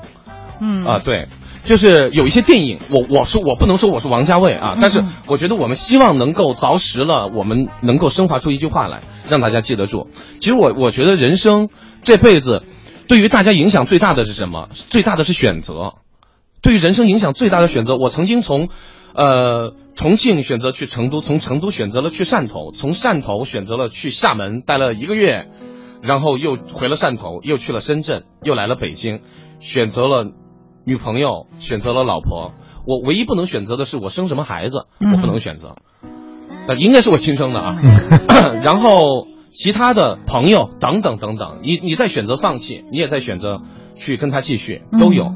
嗯啊，对。就是有一些电影，我我说我不能说我是王家卫啊，但是我觉得我们希望能够凿实了，我们能够升华出一句话来，让大家记得住。其实我我觉得人生这辈子，对于大家影响最大的是什么？最大的是选择。对于人生影响最大的选择，我曾经从，呃，重庆选择去成都，从成都选择了去汕头，从汕头选择了去厦门，待了一个月，然后又回了汕头，又去了深圳，又来了北京，选择了女朋友，选择了老婆。我唯一不能选择的是我生什么孩子，我不能选择，呃，应该是我亲生的啊。然后其他的朋友等等等等，你你在选择放弃，你也在选择去跟他继续，都有。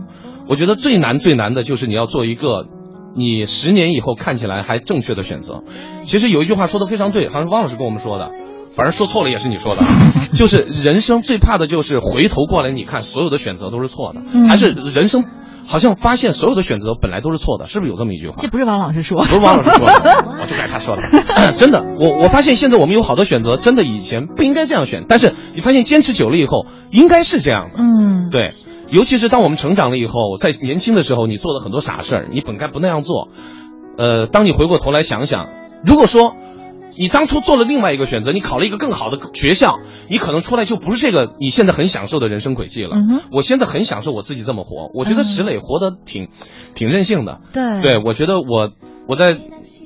我觉得最难最难的就是你要做一个你十年以后看起来还正确的选择。其实有一句话说的非常对，好像是汪老师跟我们说的，反正说错了也是你说的，就是人生最怕的就是回头过来你看所有的选择都是错的，还是人生好像发现所有的选择本来都是错的，是不是有这么一句话？这不是王老师说，不是王老师说的，我就该他说的。真的，我我发现现在我们有好多选择，真的以前不应该这样选，但是你发现坚持久了以后，应该是这样的。嗯，对。尤其是当我们成长了以后，在年轻的时候，你做了很多傻事儿，你本该不那样做。呃，当你回过头来想想，如果说你当初做了另外一个选择，你考了一个更好的学校，你可能出来就不是这个你现在很享受的人生轨迹了。我现在很享受我自己这么活，我觉得石磊活得挺挺任性的。对，对我觉得我我在。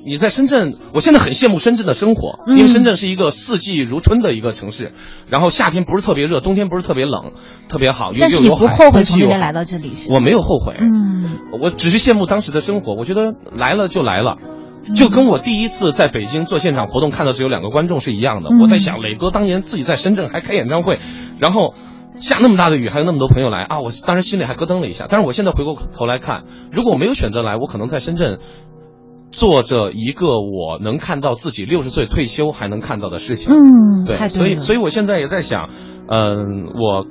你在深圳，我现在很羡慕深圳的生活，因为深圳是一个四季如春的一个城市，然后夏天不是特别热，冬天不是特别冷，特别好。但是你不后悔从那边来到这里是？我没有后悔，嗯，我只是羡慕当时的生活。我觉得来了就来了，就跟我第一次在北京做现场活动看到只有两个观众是一样的。我在想，磊哥当年自己在深圳还开演唱会，然后下那么大的雨，还有那么多朋友来啊，我当时心里还咯噔了一下。但是我现在回过头来看，如果我没有选择来，我可能在深圳。做着一个我能看到自己六十岁退休还能看到的事情，嗯，对，所以所以我现在也在想，嗯，我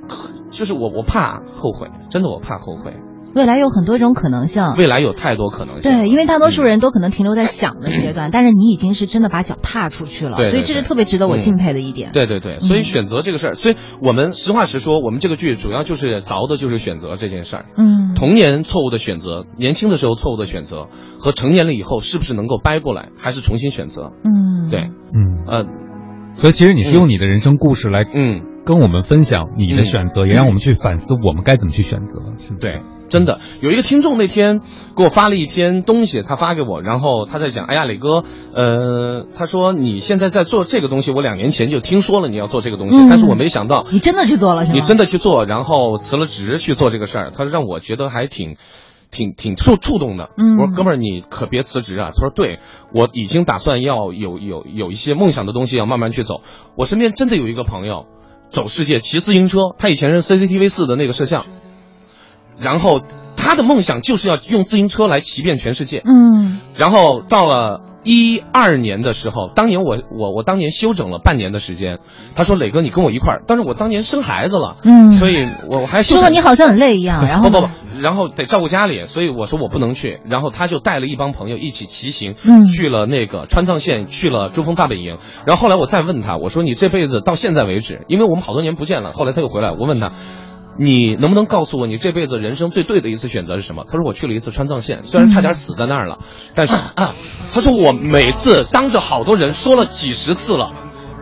就是我我怕后悔，真的我怕后悔。未来有很多种可能性，未来有太多可能性。对，因为大多数人都可能停留在想的阶段，但是你已经是真的把脚踏出去了，所以这是特别值得我敬佩的一点。对对对，所以选择这个事儿，所以我们实话实说，我们这个剧主要就是凿的就是选择这件事儿。嗯，童年错误的选择，年轻的时候错误的选择，和成年了以后是不是能够掰过来，还是重新选择？嗯，对，嗯。呃，所以其实你是用你的人生故事来，嗯，跟我们分享你的选择，也让我们去反思我们该怎么去选择，是？对。真的有一个听众那天给我发了一篇东西，他发给我，然后他在讲，哎呀，磊哥，呃，他说你现在在做这个东西，我两年前就听说了你要做这个东西，但是我没想到你真的去做了？你真的去做，然后辞了职去做这个事儿，他说让我觉得还挺，挺挺触触动的。嗯，我说哥们儿，你可别辞职啊。他说对，我已经打算要有有有一些梦想的东西要慢慢去走。我身边真的有一个朋友，走世界骑自行车，他以前是 CCTV 四的那个摄像。然后他的梦想就是要用自行车来骑遍全世界。嗯，然后到了一二年的时候，当年我我我当年休整了半年的时间。他说：“磊哥，你跟我一块儿。”但是我当年生孩子了，嗯，所以我我还说的你好像很累一样。然后不不不，然后得照顾家里，所以我说我不能去。然后他就带了一帮朋友一起骑行，去了那个川藏线，去了珠峰大本营。然后后来我再问他，我说：“你这辈子到现在为止，因为我们好多年不见了。”后来他又回来，我问他。你能不能告诉我，你这辈子人生最对的一次选择是什么？他说我去了一次川藏线，虽然差点死在那儿了，但是啊他说我每次当着好多人说了几十次了，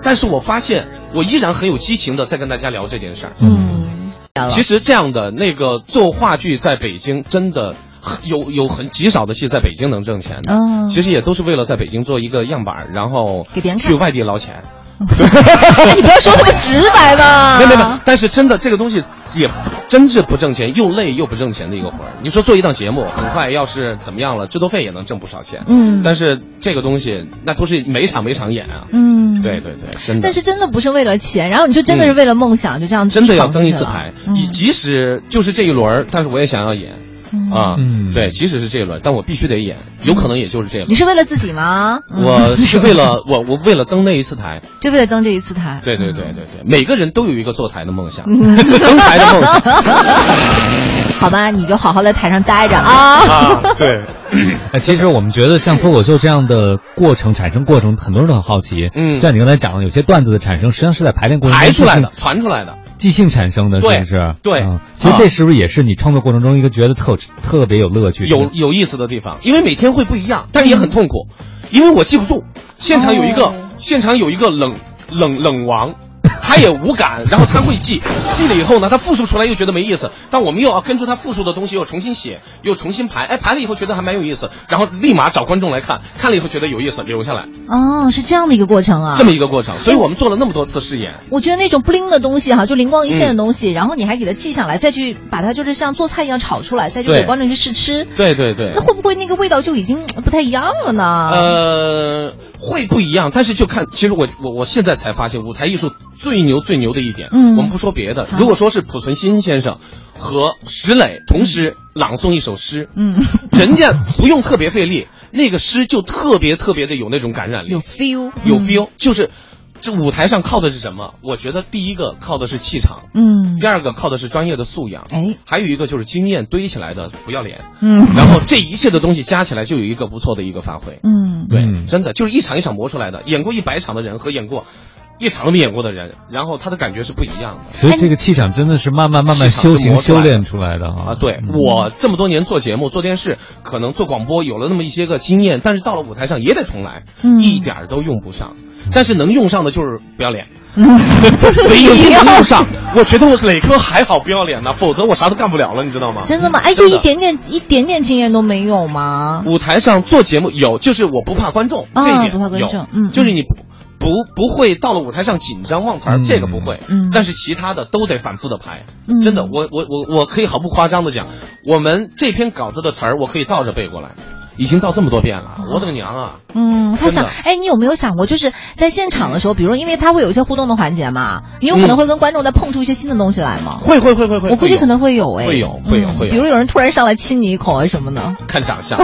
但是我发现我依然很有激情的在跟大家聊这件事儿。嗯，其实这样的那个做话剧在北京真的有有很极少的戏在北京能挣钱的，其实也都是为了在北京做一个样板，然后给别人去外地捞钱。你不要说那么直白嘛！没没没，但是真的这个东西也真是不挣钱，又累又不挣钱的一个活儿。你说做一档节目，很快要是怎么样了，制作费也能挣不少钱。嗯，但是这个东西那都是每场每场演啊。嗯，对对对，真的。但是真的不是为了钱，然后你就真的是为了梦想，就这样真的要登一次台。你即使就是这一轮，但是我也想要演。啊，嗯，对，即使是这一轮，但我必须得演，有可能也就是这一轮。你是为了自己吗？我是为了我，我为了登那一次台，就为了登这一次台。对对对对对，每个人都有一个坐台的梦想，登台的梦想。好吧，你就好好在台上待着啊。啊，对。哎，其实我们觉得像脱口秀这样的过程产生过程，很多人都很好奇。嗯，像你刚才讲的，有些段子的产生，实际上是在排练过程中排出来的，传出来的。即兴产生的，是不是？对，其实这是不是也是你创作过程中一个觉得特特别有乐趣、有有意思的地方？因为每天会不一样，但是也很痛苦，因为我记不住。现场有一个，现场有一个冷冷冷王，他也无感，然后他会记，记了以后呢，他复述出来又觉得没意思，但我们又要根据他复述的东西又重新写，又重新排，哎，排了以后觉得还蛮有意思，然后立马找观众来看，看了以后觉得有意思，留下来，哦，是这样的一个过程啊。这么一个过程，所以我们做了那么多次试演。我觉得那种不灵的东西哈，就灵光一现的东西，然后你还给它记下来，再去把它就是像做菜一样炒出来，再去给观众去试吃。对对对那。会不会那个味道就已经不太一样了呢？呃，会不一样，但是就看，其实我我我现在才发现，舞台艺术最牛最牛的一点，嗯。我们不说别的，如果说是濮存昕先生和石磊同时朗诵一首诗，嗯，人家不用特别费力，那个诗就特别特别的有那种感染力有，feel，有嗯。feel，就是这舞台上靠的是什么？我觉得第一个靠的是气场，嗯。第二个靠的是专业的素养，哎，还有一个就是经验堆起来的不要脸，嗯。然后这一切的东西加起来就有一个不错的一个发挥。嗯，对，嗯。真的就是一场一场磨出来的。演过一百场的人和演过一场都没演过的人，然后他的感觉是不一样的。所以这个气场真的是慢慢慢慢修行磨出来的修炼出来的啊啊，对嗯我这么多年做节目、做电视，可能做广播有了那么一些个经验，但是到了舞台上也得重来，嗯一点儿都用不上。但是能用上的就是不要脸，嗯唯一 能用上，我觉得我磊哥还好不要脸呢，否则我啥都干不了了，你知道吗？真的吗？哎，就一点点一点点经验都没有吗？舞台上做节目有，就是我不怕观众，啊这一点不怕观众有嗯就是你不不不会到了舞台上紧张忘词儿，嗯。这个不会，嗯。但是其他的都得反复的排，嗯。真的，我我我我可以毫不夸张的讲，我们这篇稿子的词儿我可以倒着背过来，已经到这么多遍了，我的个娘啊！嗯，他想，哎，你有没有想过，就是在现场的时候，比如因为他会有一些互动的环节嘛，你有可能会跟观众再碰出一些新的东西来吗？会会会会会，我估计可能会有哎，会有会有嗯会有比如有人突然上来亲你一口啊什么的，看长相，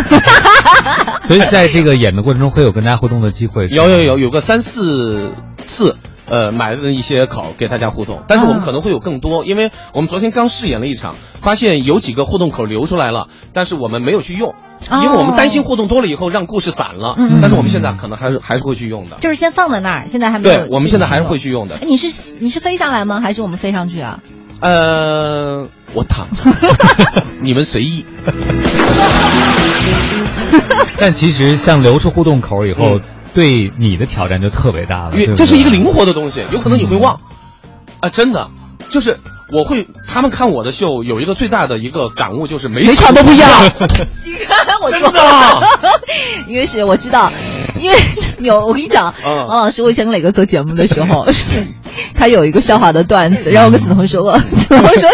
所以在这个演的过程中会有跟大家互动的机会。有有有有个三四次。呃，买的一些口给大家互动，但是我们啊可能会有更多，因为我们昨天刚试演了一场，发现有几个互动口流出来了，但是我们没有去用，因为我们担心互动多了以后让故事散了，哦嗯嗯但是我们现在可能还是还是会去用的。就是先放在那儿，现在还没有。对，我们现在还是会。去用的哎，。你是你是飞下来吗？还是我们飞上去啊？呃，我躺着，你们随意。但其实像留出互动口以后嗯，对你的挑战就特别大了。因为这是一个灵活的东西，有可能你会忘，啊，真的，就是我会，他们看我的秀有一个最大的一个感悟就是每每场都不一样。真的，因为是我知道，因为有我跟你讲，嗯王老师，我以前跟磊哥做节目的时候，他有一个笑话的段子，然后我跟子彤说过，子彤说，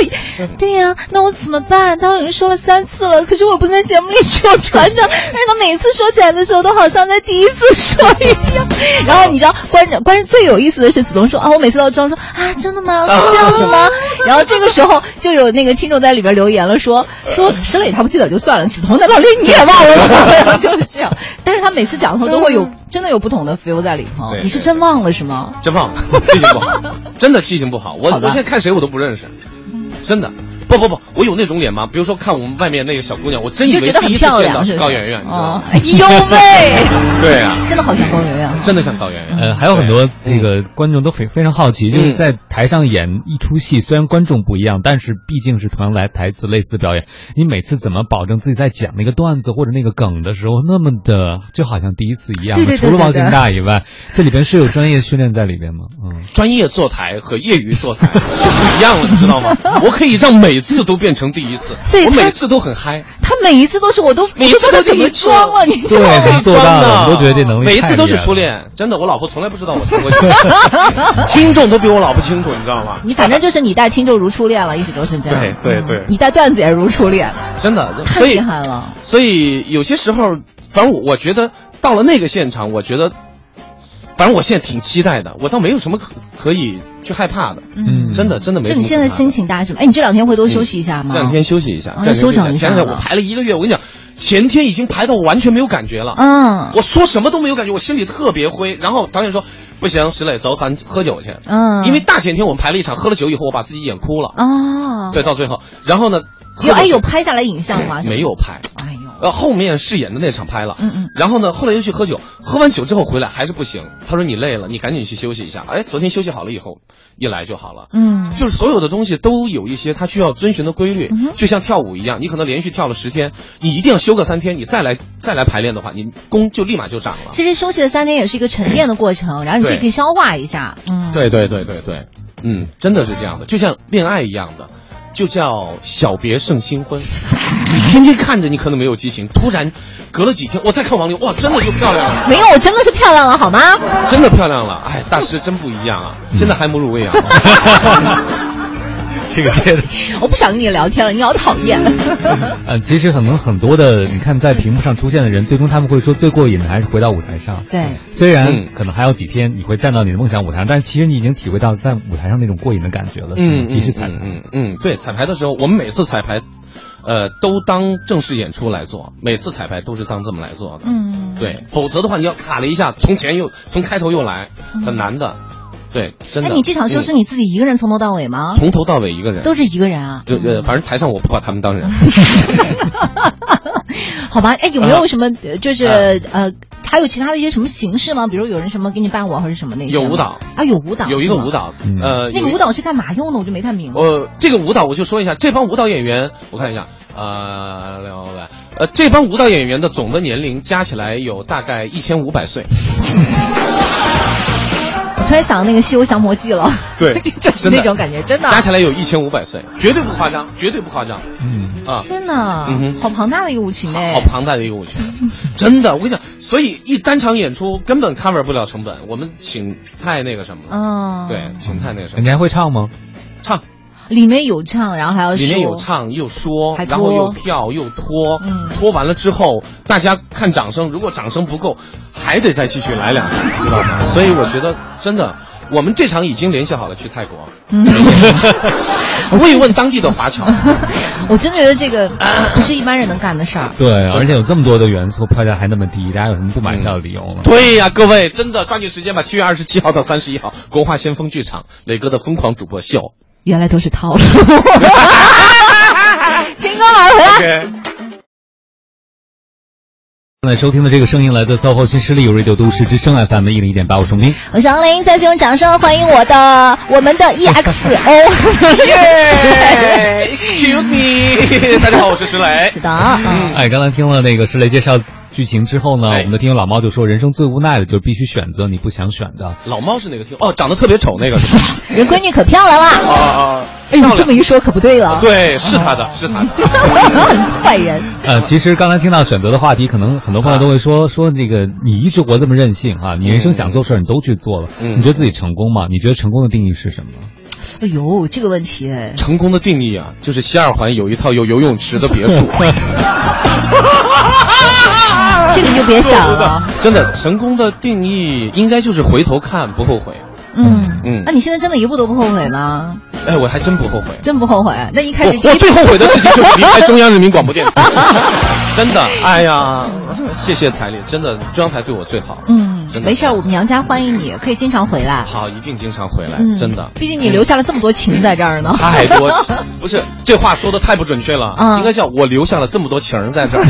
对呀、那我怎么办？他已经说了三次了，可是我不在节目里说传承，但是他每次说起来的时候，都好像在第一次说一样。然后你知道，关键关键最有意思的是，子彤说啊，我每次都装说啊，真的吗？是这样的吗？然后这个时候就有那个听众在里边留言了，说说石磊他不记得就算了，子彤难道连你也忘了吗？就是这样。但是他每次讲的时候都会有真的有不同的 feel 在里头。你是真忘了是吗？真忘了，记性不好，真的记性不好。我好我现在看谁我都不认识，真的。不不不，我有那种脸吗？比如说看我们外面那个小姑娘，我真以为第一次见到漂亮是高圆圆，你知道吗？哦哎呦喂，对啊，真的好像高圆圆啊。真的像高圆圆。呃，还有很多那个观众都非非常好奇，就是在台上演一出戏，虽然观众不一样，但是毕竟是同样来台词类似的表演，你每次怎么保证自己在讲那个段子或者那个梗的时候，那么的就好像第一次一样？对对对除了忘性对对大以外，这里边是有专业训练在里边吗？嗯，专业坐台和业余坐台就不一样了，你知道吗？我可以让每次都变成第一次，对我每次都很嗨，他每一次都是我都每一次都怎么装了，你知道对吗？能做到的，装的。我都觉得这能力每一次都是初恋，真的，我老婆从来不知道我听过恋，听众都比我老婆清楚，你知道吗？你反正就是你带听众如初恋了，一直都是这样。对对对。嗯。你带段子也如初恋，真的，太厉害了。所以有些时候，反正我我觉得到了那个现场，我觉得，反正我现在挺期待的，我倒没有什么可可以去害怕的，嗯真的真的没就你。现在心情大概什么？哎，你这两天会多休息一下吗？这两天休息一下，哦这两天休整一下前两天我排了一个月，我跟你讲，前天已经排到我完全没有感觉了。嗯我说什么都没有感觉，我心里特别灰。然后导演说：“不行，石磊，走，咱喝酒去。”嗯，因为大前天我们排了一场，喝了酒以后，我把自己演哭了。哦，对，到最后，然后呢，有哎有拍下来影像吗？没有拍？哎呦，呃，后面饰演的那场拍了，嗯嗯然后呢，后来又去喝酒，喝完酒之后回来还是不行。他说你累了，你赶紧去休息一下。哎，昨天休息好了以后，一来就好了。嗯，就是所有的东西都有一些它需要遵循的规律嗯，就像跳舞一样，你可能连续跳了十天，你一定要休个三天，你再来再来排练的话，你功就立马就涨了。其实休息的三天也是一个沉淀的过程，然后你自己可以消化一下。嗯，对对对对对，嗯，真的是这样的，就像恋爱一样的，就叫小别胜新婚。你天天看着，你可能没有激情，突然隔了几天，我再看王力，哇，真的就漂亮了，没有，我真的是漂亮了，好吗？真的漂亮了，哎，大师真不一样啊，真的还母乳喂啊。这个 我不想跟你聊天了，你好讨厌。呃，其实可能很多的，你看在屏幕上出现的人，最终他们会说最过瘾的还是回到舞台上。对，虽然嗯可能还有几天你会站到你的梦想舞台上，但是其实你已经体会到在舞台上那种过瘾的感觉了。嗯，即使彩排。嗯嗯嗯，对，彩排的时候，我们每次彩排，呃，都当正式演出来做，每次彩排都是当这么来做的。嗯，对，否则的话，你要卡了一下，从前又从开头又来，很难的。对，真哎，的。你这场秀是嗯你自己一个人从头到尾吗？从头到尾一个人，都是一个人啊？对对，反正台上我不把他们当人。好吧，哎，有没有什么呃就是啊呃，还有其他的一些什么形式吗？比如有人什么给你伴舞或者什么那些？有舞蹈啊，有舞蹈，有一个舞。蹈嗯，呃，那个舞蹈是干嘛用的？我就没看明白。呃，这个舞蹈我就说一下，这帮舞蹈演员，我看一下，呃，两百，呃，这帮舞蹈演员的总的年龄加起来有大概一千五百岁。我突然想到那个《西游降魔记》了，对 就是那种感觉，真的。加起来有一千五百岁，绝对不夸张，绝对不夸张。嗯，啊！天哪，嗯哼。好庞大的一个舞群哎！好庞大的一个舞群，真的，我跟你讲，所以一单场演出根本 cover 不了成本，我们请太那个什么。了，嗯，对，请太那个什么。你，还会唱吗？唱里面有唱，然后还要里面有唱又说，然后拖又跳又拖，嗯拖完了之后，大家看掌声，如果掌声不够，还得再继续来两下，知道吗？所以我觉得真的，我们这场已经联系好了去泰国，嗯，慰问当地的华侨。我真觉得这个 不是一般人能干的事儿。对，而且有这么多的元素，票价还那么低，大家有什么不买票的理由吗？对呀，各位真的抓紧时间吧！七月二十七号到三十一号，国画先锋剧场磊哥的疯狂主播秀。原来都是套路。听歌马上回来。正在收听的这个声音来自 SOHO 新势力 Radio 都市之声 FM 一零一点八，我是冰。我是王林，再次用掌声欢迎我的我们的 EXO。耶！Excuse me，大家好，我是石磊是。的，嗯，哎，刚才听了那个石磊介绍剧情之后呢，哎我们的听友老猫就说，人生最无奈的就是必须选择你不想选的。老猫是哪个听？哦，长得特别丑那个是吧？人闺女可漂亮啦。啊啊！哎，你这么一说可不对了。对，是他的，是他的。坏人。呃，其实刚才听到选择的话题，可能很多朋友都会说说那个你一直活这么任性啊、你人生想做事儿你都去做了，嗯你觉得自己成功吗？你觉得成功的定义是什么？哎呦，这个问题哎，成功的定义啊，就是西二环有一套有游泳池的别墅。这个你就别想了。真的，成功的定义应该就是回头看不后悔。嗯嗯那你现在真的一步都不后悔吗？哎，我还真不后悔。真不后悔？那一开始我我最后悔的事情就是离开中央人民广播电台，真的，哎呀，谢谢台里，真的中央台对我最好。嗯真，的没事儿，我们娘家欢迎你，可以经常回来。好，一定经常回来，嗯，真的。毕竟你留下了这么多情在这儿呢。太多情，不是这话说的太不准确了，嗯应该叫我留下了这么多情儿在这儿。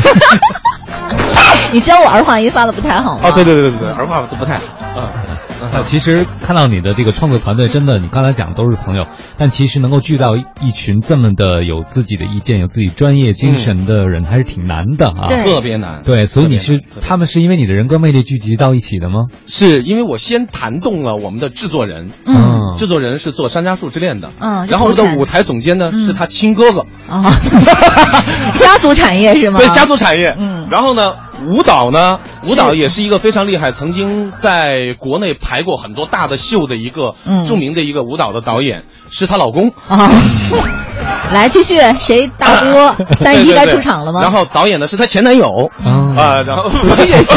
你知道我儿化音发的不太好吗？哦，对对对对对，儿化都不太好。嗯呃，其实看到你的这个创作团队，真的，你刚才讲的都是朋友，但其实能够聚到一一群这么的有自己的意见、有自己专业精神的人，还是挺难的啊。对特别难。对，所以你是他们是因为你的人格魅力聚集到一起的吗？是因为我先弹动了我们的制作人，嗯制作人是做《山楂树之恋》的，嗯然后我们的舞台总监呢嗯是他亲哥哥，啊，家族产业是吗？对家族产业。嗯然后呢，舞蹈呢，舞蹈也是一个非常厉害，曾经在国内排过很多大的秀的一个嗯。著名的一个舞蹈的导演，是她老公。啊。来继续，谁大哥 三十一该出场了吗？然后导演呢是她前男友。啊啊，然后 这也行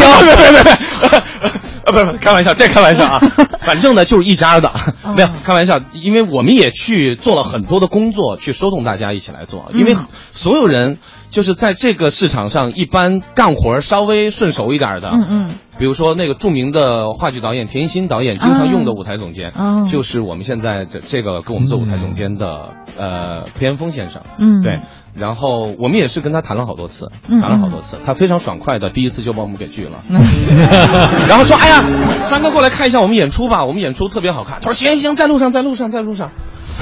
啊不是不开玩笑，这开玩笑啊，反正呢就是一家的，哦没有开玩笑，因为我们也去做了很多的工作，去说动大家一起来做，因为嗯。所有人就是在这个市场上一般干活稍微顺手一点的，嗯嗯，比如说那个著名的话剧导演田一新导演经常用的舞台总监，哦就是我们现在这这个跟我们做舞台总监的、呃裴元峰先生，嗯。对。然后我们也是跟他谈了好多次，嗯谈了好多次，他非常爽快的，第一次就把我们给拒了，嗯 然后说：“哎呀，三哥过来看一下我们演出吧，我们演出特别好看。”他说：“行行，在路上，在路上，在路上。”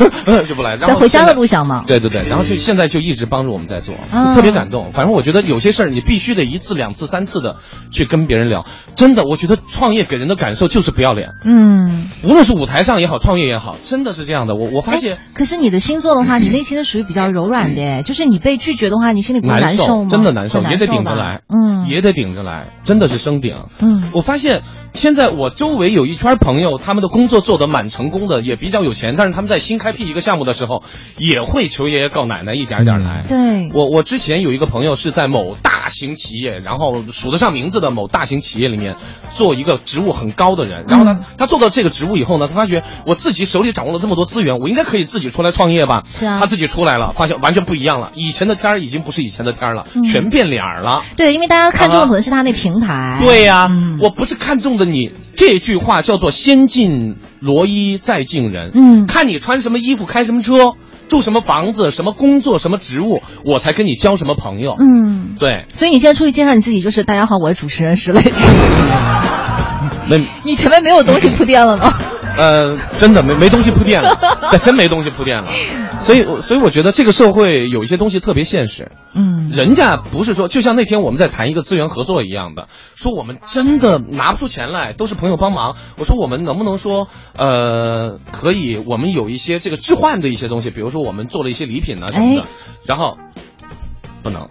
就不来。然后在回家的路上嘛。对对对，然后就现在就一直帮助我们在做，特别感动。反正我觉得有些事儿你必须得一次、两次、三次的去跟别人聊。真的，我觉得创业给人的感受就是不要脸，嗯，无论是舞台上也好，创业也好，真的是这样的。我我发现哎可是你的星座的话，你内心是属于比较柔软的，哎就是你被拒绝的话，你心里难受吗？真的难受，也得顶着来，嗯，也得顶着来，真的是生顶。嗯我发现现在我周围有一圈朋友，他们的工作做得蛮成功的，也比较有钱，但是他们在新开辟一个项目的时候，也会求爷爷告奶奶，一点一点来。对，我我之前有一个朋友是在某大型企业，然后数得上名字的某大型企业里面做一个职务很高的人，然后他、嗯他做到这个职务以后呢，他发觉我自己手里掌握了这么多资源，我应该可以自己出来创业吧？是啊他自己出来了，发现完全不一样了，以前的天儿已经不是以前的天儿了，嗯全变脸儿了。对，因为大家看中的啊可能是他那平台。对呀、嗯我不是看中的你这句话叫做“先进罗衣，再敬人”。嗯看你穿什么衣服，开什么车，住什么房子，什么工作，什么职务，我才跟你交什么朋友。嗯，对，所以你现在出去介绍你自己，就是大家好，我是主持人石磊。那你前面没有东西铺垫了呢。呃，真的没没东西铺垫了，对真没东西铺垫了。所以，我所以我觉得这个社会有一些东西特别现实。嗯，人家不是说，就像那天我们在谈一个资源合作一样的，说我们真的拿不出钱来，都是朋友帮忙。我说我们能不能说，呃，可以，我们有一些这个置换的一些东西，比如说我们做了一些礼品啊什么的，哎然后不能，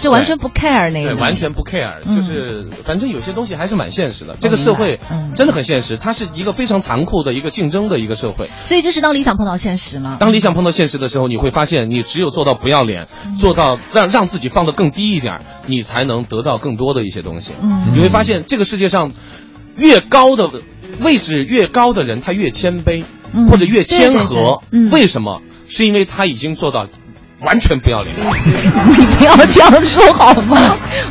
就完全不 care 那对，个。完全不 care，嗯就是反正有些东西还是蛮现实的。这个社会嗯真的很现实，它是一个非常残酷的一个竞争的一个社会。所以就是当理想碰到现实嘛。当理想碰到现实的时候，你会发现，你只有做到不要脸，做到让让自己放得更低一点，你才能得到更多的一些东西。嗯你会发现，这个世界上越高的位置越高的人，他越谦卑，嗯或者越谦和。为什么？是因为他已经做到完全不要脸。你不要这样说好吗？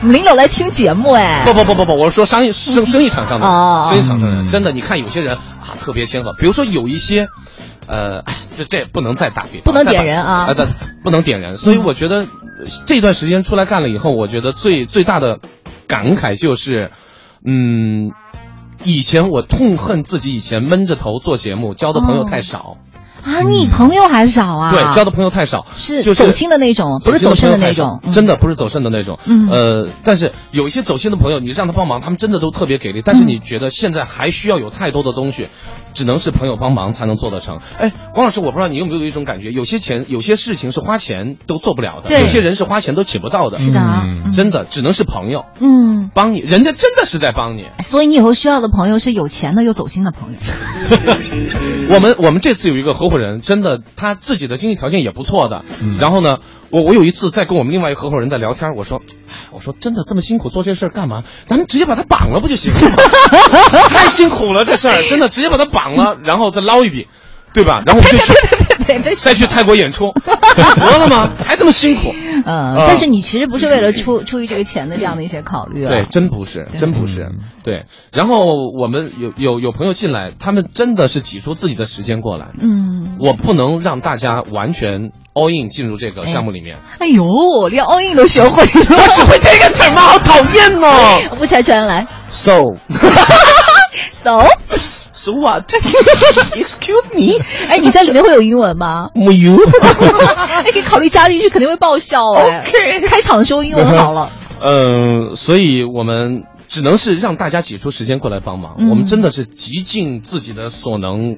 我们领导来听节目哎。不不不不不，我是说商业生生意场上的生意场上的真的，你看有些人啊特别谦和，比如说有一些，呃，哎这这不能再打比方，不能点人啊啊，对不能点人。所以我觉得呃这段时间出来干了以后，我觉得最最大的感慨就是，嗯，以前我痛恨自己以前闷着头做节目，交的朋友太少，啊，你朋友还少啊？对，交的朋友太少，就是是走心的那种，不是走肾的那种。嗯真的不是走肾的那种。嗯呃，但是有一些走心的朋友，你让他帮忙，他们真的都特别给力。但是嗯你觉得现在还需要有太多的东西，只能是朋友帮忙才能做得成。哎，王老师，我不知道你有没有一种感觉，有些钱、有些事情是花钱都做不了的，对有些人是花钱都请不到的。是的啊，真的只能是朋友嗯，帮你，人家真的是在帮你。所以你以后需要的朋友是有钱的又走心的朋友。我们我们这次有一个合伙人，真的他自己的经济条件也不错的。嗯然后呢，我我有一次在跟我们另外一个合伙人在聊天，我说，哎我说真的这么辛苦做这事儿干嘛？咱们直接把他绑了不就行了吗？太辛苦了这事儿，真的直接把他绑了，然后再捞一笔，对吧？然后我们就去 再去泰国演出，得了吗？还这么辛苦？嗯，啊但是你其实不是为了出出于这个钱的这样的一些考虑啊。对，真不是，真不是嗯。对，然后我们有有有朋友进来，他们真的是挤出自己的时间过来。嗯，我不能让大家完全 all in 进入这个项目里面。哎呦，连 all in 都学会了。我只会这个词儿吗？好讨厌哦。吴乔全来 So，so，so what? Excuse me? 哎，你在里面会有英文吗？没有。哎，可以考虑加进去，肯定会爆笑哎。OK 开场的时候英文好了。嗯，所以我们只能是让大家挤出时间过来帮忙。嗯我们真的是极尽自己的所能。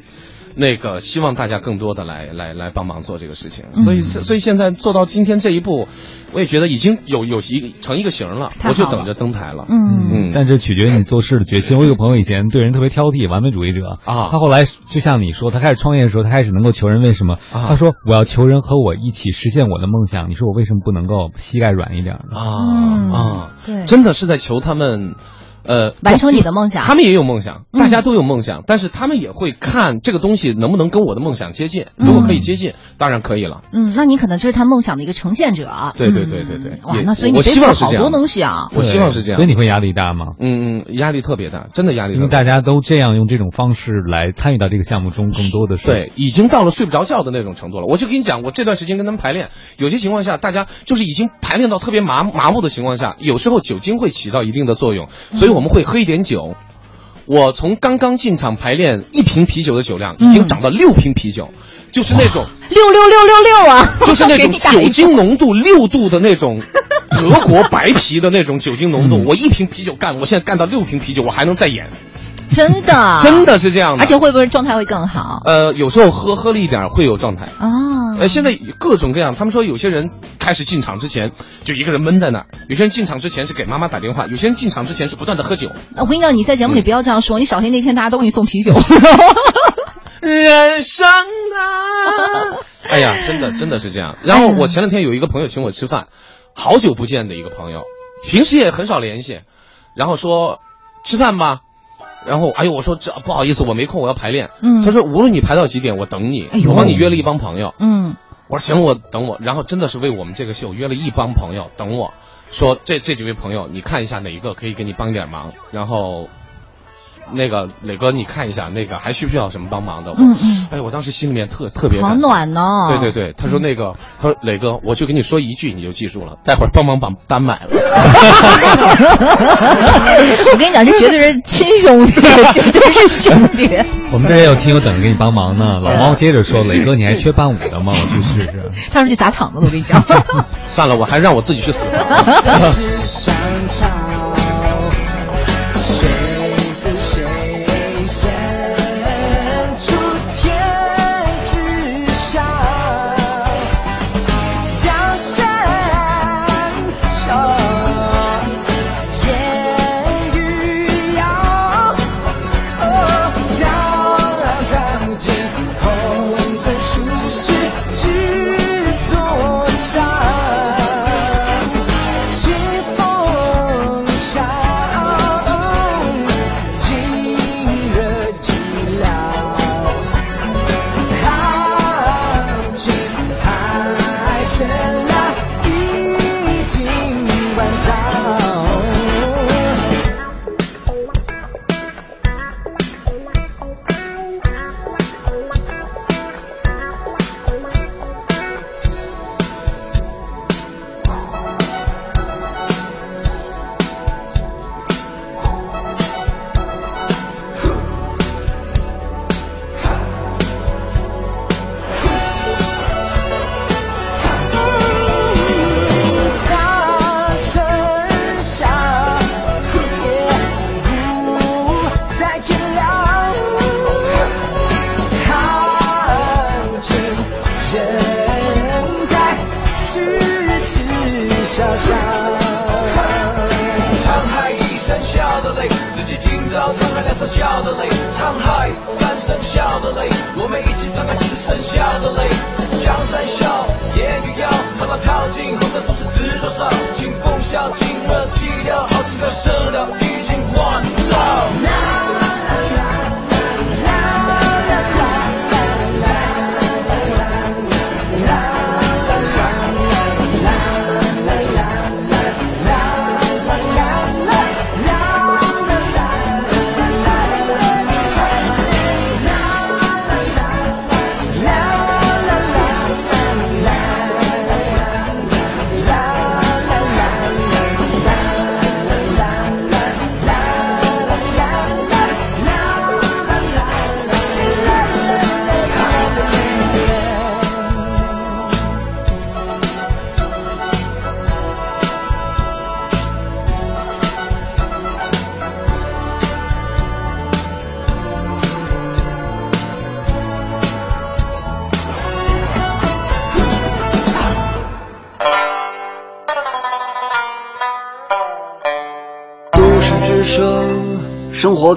那个希望大家更多的来来来帮忙做这个事情，嗯所以所以现在做到今天这一步，我也觉得已经有有一成一个形了，我就等着登台了。嗯嗯但这取决于你做事的决心。我有个朋友以前对人特别挑剔，完美主义者啊他后来就像你说，他开始创业的时候，他开始能够求人，为什么？啊他说我要求人和我一起实现我的梦想。你说我为什么不能够膝盖软一点呢？啊、嗯啊，对真的是在求他们，呃，完成你的梦想他们也有梦想，嗯大家都有梦想，但是他们也会看这个东西能不能跟我的梦想接近。嗯如果可以接近，当然可以了。嗯，那你可能就是他梦想的一个呈现者。对对对对对嗯哇，那所以你我希望是这样东西啊。我希望是这样所以你会压力大吗？嗯，嗯压力特别大，真的压力因为特别大。大家都这样用这种方式来参与到这个项目中，更多的是对，已经到了睡不着觉的那种程度了。我就跟你讲，我这段时间跟他们排练，有些情况下，大家就是已经排练到特别麻麻木的情况下，有时候酒精会起到一定的作用，所以我们会喝一点酒。我从刚刚进场排练，一瓶啤酒的酒量已经涨到六瓶啤酒，就是那种六六六六六啊，就是那种 酒精浓度六度的那种 德国白啤的那种酒精浓度，嗯我一瓶啤酒干，我现在干到六瓶啤酒，我还能再演，真的真，的是这样的。而且会不会状态会更好呃，有时候喝喝了一点会有状态。啊？呃，现在各种各样，他们说有些人开始进场之前就一个人闷在那儿，有些人进场之前是给妈妈打电话，有些人进场之前是不断的喝酒。我跟你讲，你在节目里不要这样说，你小心那天大家都给你送啤酒。人生啊，哎呀，真的真的是这样。然后我前两天有一个朋友请我吃饭，好久不见的一个朋友，平时也很少联系，然后说吃饭吧。然后，哎呦，我说这不好意思，我没空，我要排练。嗯他说无论你排到几点，我等你。哎呦我帮你约了一帮朋友。嗯，我说行，我等我。然后真的是为我们这个秀约了一帮朋友等我，说这这几位朋友，你看一下哪一个可以给你帮点忙。然后，那个磊哥，你看一下那个还需不需要什么帮忙的？嗯嗯哎，我当时心里面特特别好感动。暖哦。对对对，他说那个，他说磊哥，我就跟你说一句，你就记住了，待会儿帮忙把单买了。我跟你讲，这绝对是亲兄弟，绝对是兄弟。我们这也有听友等着给你帮忙呢。老猫接着说：“磊哥，你还缺伴舞的吗？我去试试。他说去砸场子的，我跟你讲。算了，我还是让我自己去死吧。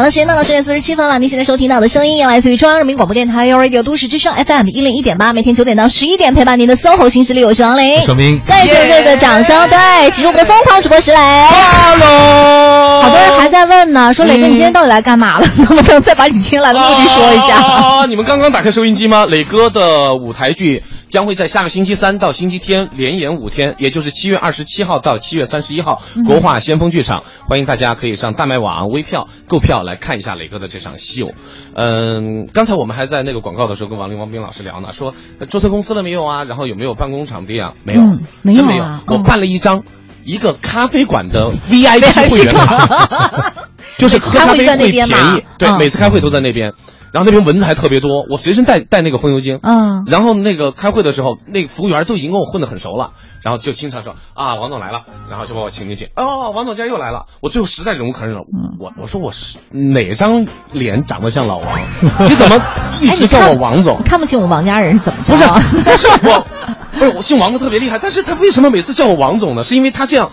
好了，时间到了十点四十七分了。您现在收听到的声音来自于中央人民广播电台 u Radio 都市之声 FM 一零一点八，每天九点到十一点陪伴您的 SOHO 新势力，我是王琳。说明再次这个掌声，对，进入我们的疯狂直播室来。Hello，好多人还在问呢，说磊哥你今天到底来干嘛了？能不能再把你今天来的目的说一下？啊！你们刚刚打开收音机吗？磊哥的舞台剧将会在下个星期三到星期天连演五天，也就是七月二十七号到七月三十一号，国画先锋剧场，欢迎大家可以上大麦网、微票购票来看一下磊哥的这场秀。嗯，刚才我们还在那个广告的时候跟王林、王斌老师聊呢，说呃注册公司了没有啊？然后有没有办公场地啊？没有，嗯没有真没有啊。我嗯办了一张一个咖啡馆的 VIP 会员卡。就是喝咖啡开会便宜，对，嗯每次开会都在那边，然后那边蚊子还特别多，我随身带带那个风油精，嗯然后那个开会的时候，那个服务员都已经跟我混得很熟了，然后就经常说啊，王总来了，然后就把我请进去，哦，王总今儿又来了，我最后实在忍无可忍了，嗯我我说我是哪张脸长得像老王？你怎么一哎，直叫我王总你？看不起我们王家人是怎么着不是啊？，但是我不是我姓王的特别厉害，但是他为什么每次叫我王总呢？是因为他这样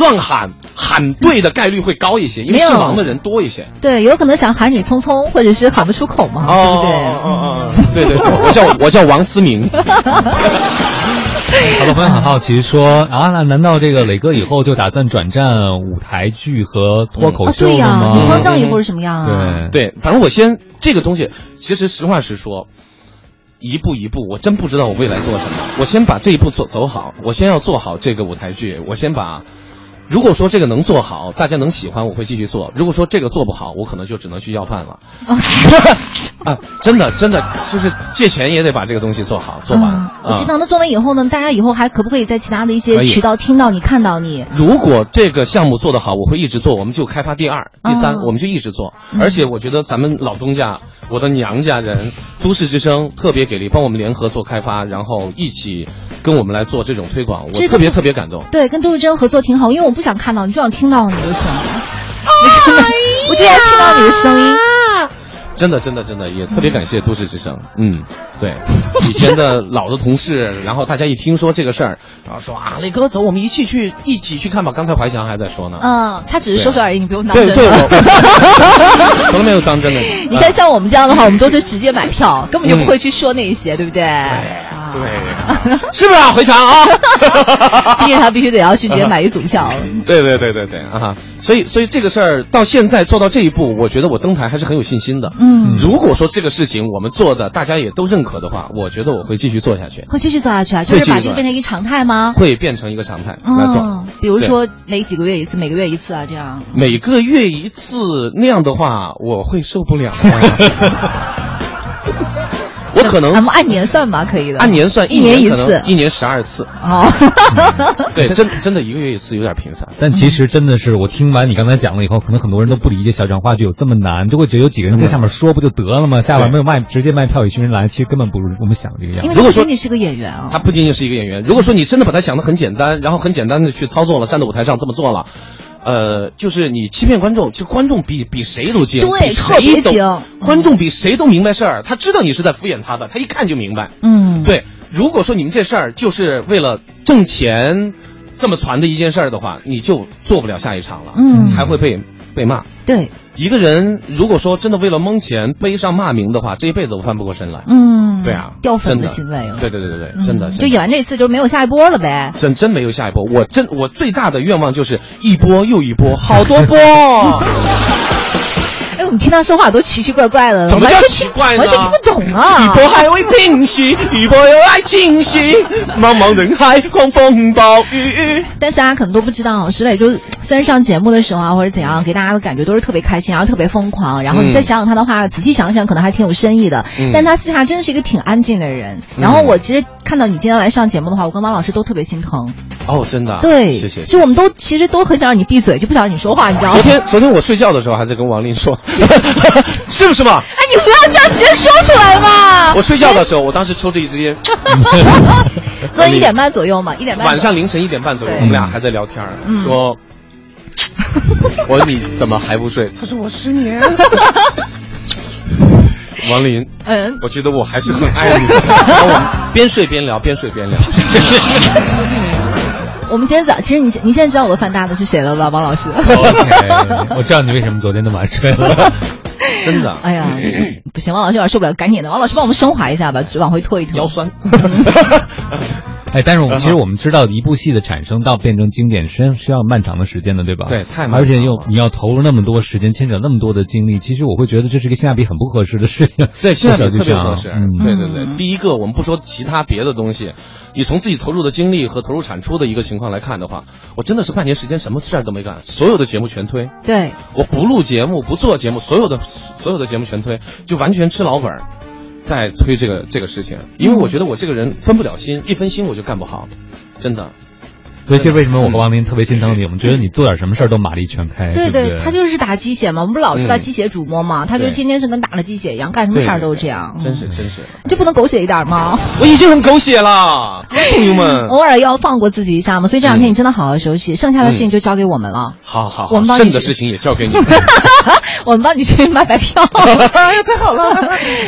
乱喊喊对的概率会高一些，因为姓王的人多一些。对，有可能想喊你聪聪，或者是喊不出口嘛，对不对？哦哦哦，对对，我叫 我叫王思明。好多朋友很好奇说啊，那难道这个磊哥以后就打算转战舞台剧和脱口哦，秀了对呀，吗？你方向以后是什么样啊？对对，反正我先这个东西，其实实话实说，一步一步，我真不知道我未来做什么。我先把这一步走走好，我先要做好这个舞台剧，我先把。如果说这个能做好，大家能喜欢，我会继续做；如果说这个做不好，我可能就只能去要饭了。啊，真的真的，就是借钱也得把这个东西做好做完。嗯，我知啊道。那做完以后呢，大家以后还可不可以在其他的一些渠道听到你、看到你？如果这个项目做得好，我会一直做，我们就开发第二、第三，哦我们就一直做。嗯而且我觉得咱们老东家，我的娘家人，都市之声特别给力，帮我们联合做开发，然后一起跟我们来做这种推广，我特别特别感动。对，跟都市之声合作挺好，因为我不想看到你，就想听到你的声音。哎我就要听到你的声音。真的，真的，真的，也特别感谢都市之声。嗯，对，以前的老的同事，然后大家一听说这个事儿，然后说啊，磊哥走，我们一起去，一起去看吧。刚才怀祥还在说呢。嗯，他只是说说而已，你不用当对对，真的。我 从来没有当真的。你看，像我们这样的话，我们都是直接买票，根本就不会去说那些，对不对？对，是不是啊，回强啊？逼着他必须得要去直接买一组票。对对对对对啊！所以所以这个事儿到现在做到这一步，我觉得我登台还是很有信心的。嗯，如果说这个事情我们做的大家也都认可的话，我觉得我会继续做下去，会继续做下去啊，就是把这个变成一个常态吗？会变成一个常态来做。嗯，比如说每几个月一次，每个月一次啊，这样。每个月一次那样的话，我会受不了的。我可能咱们按年算吧，可以的。按年算，一年一次。一年十二次。哦，对，真真的一个月一次有点频繁。但其实真的是，我听完你刚才讲了以后，可能很多人都不理解小讲话剧有这么难，就会觉得有几个人在下面说不就得了吗？下边没有卖，直接卖票，一群人来，其实根本不如我们想的这个样子。因为如果说他不仅仅是个演员啊。他不仅仅是一个演员。如果说你真的把他想的很简单，然后很简单的去操作了，站在舞台上这么做了，呃，就是你欺骗观众，其实观众比比谁都精，对特别谁都精观众比谁都明白事儿，他知道你是在敷衍他的，他一看就明白。嗯，对，如果说你们这事儿就是为了挣钱这么传的一件事儿的话，你就做不了下一场了，嗯还会被被骂。对，一个人如果说真的为了蒙钱背上骂名的话，这一辈子都翻不过身来。嗯，对啊，掉粉的行为了。对对对对对，嗯真的，就真的演完这次就没有下一波了呗。真真没有下一波。我真我最大的愿望就是一波又一波，好多波。哎，我们听他说话都奇奇怪怪的，怎么叫奇怪呢完全听不懂啊！一波还未平息，一波又来侵袭，茫茫人海，狂风暴雨。但是大家可能都不知道，石磊就虽然上节目的时候啊，或者怎样，给大家的感觉都是特别开心，然后特别疯狂。然后你再想想他的话，仔细想想，可能还挺有深意的。嗯但他私下真的是一个挺安静的人。然后我其实看到你今天来上节目的话，我跟王老师都特别心疼。哦，真的啊，对，谢谢。就我们都其实都很想让你闭嘴，就不想让你说话，你知道吗？昨天昨天我睡觉的时候还在跟王林说，是不是嘛？哎，你不要这样直接说出来嘛！我睡觉的时候，我当时抽着一支烟，昨天一点半左右嘛，一点半晚上凌晨一点半左右，我们俩还在聊天儿，嗯说，我说你怎么还不睡？他说我失眠。王林，嗯，我觉得我还是很爱你的。然后我们边睡边聊，边睡边聊。我们今天早，其实你你现在知道我的饭搭子是谁了吧，王老师？OK，我知道你为什么昨天那么晚睡了。真的，哎呀，不行，王老师有点受不了，赶紧的，王老师帮我们升华一下吧，往回拖一拖。腰酸。哎，但是我们其实我们知道，一部戏的产生到变成经典，实际上需要漫长的时间的，对吧？对太漫长了而且又你要投入那么多时间，牵扯那么多的精力，其实我会觉得这是一个性价比很不合适的事情。对，性价比特别合适。嗯，对对对，第一个我们不说其他别的东西，你从自己投入的精力和投入产出的一个情况来看的话，我真的是半年时间什么事儿都没干，所有的节目全推。对，我不录节目，不做节目，所有的所有的节目全推，就完全吃老本儿，在推这个这个事情。因为我觉得我这个人分不了心，一分心我就干不好，真的。所以这为什么我和王林特别心疼你？我们觉得你做点什么事儿都马力全开，对对，他就是打鸡血嘛，我们不是老说他嗯鸡血主播嘛，他就对天天是跟打了鸡血一样，干什么事儿都是这样，真是真是，就不能狗血一点吗？我已经很狗血了，朋友们。偶尔要放过自己一下嘛，所以这两天你真的好好休息，剩下的事情就交给我们了，好好好，我们帮你剩的事情也交给你。我们帮你去买买票。哎呀，太好了！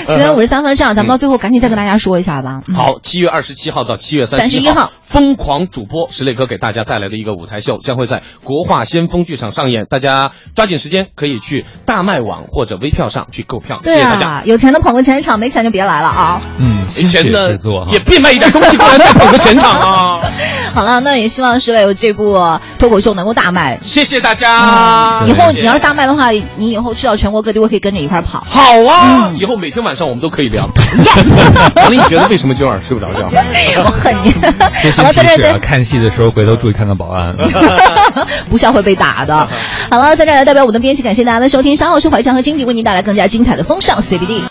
十点五十三分，这样咱们到最后赶紧再跟大家说一下吧。嗯好，七月二十七号到七月三十31号疯狂主播石磊哥给大家带来的一个舞台秀，将会在国画先锋剧场上演，大家抓紧时间可以去大麦网或者微票上去购票，谢对谢大家。啊，有钱的捧个钱场，没钱就别来了啊。嗯，没钱的也别卖一点东西过来再捧个钱场啊！好了，那也希望石磊这部脱口秀能够大卖。谢谢大家。以后你要是大卖的话，你以后去到全国各地，我可以跟着一块儿跑。好啊，以后每天晚上我们都可以聊。王丽，你觉得为什么今晚睡不着觉？我恨你。这好了，在这是提示啊，儿看戏的时候回头注意看看保安。不笑会被打的。好了，在这儿代表我们的编辑感谢大家的收听，稍后是怀强和金迪为您带来更加精彩的风尚 CBD。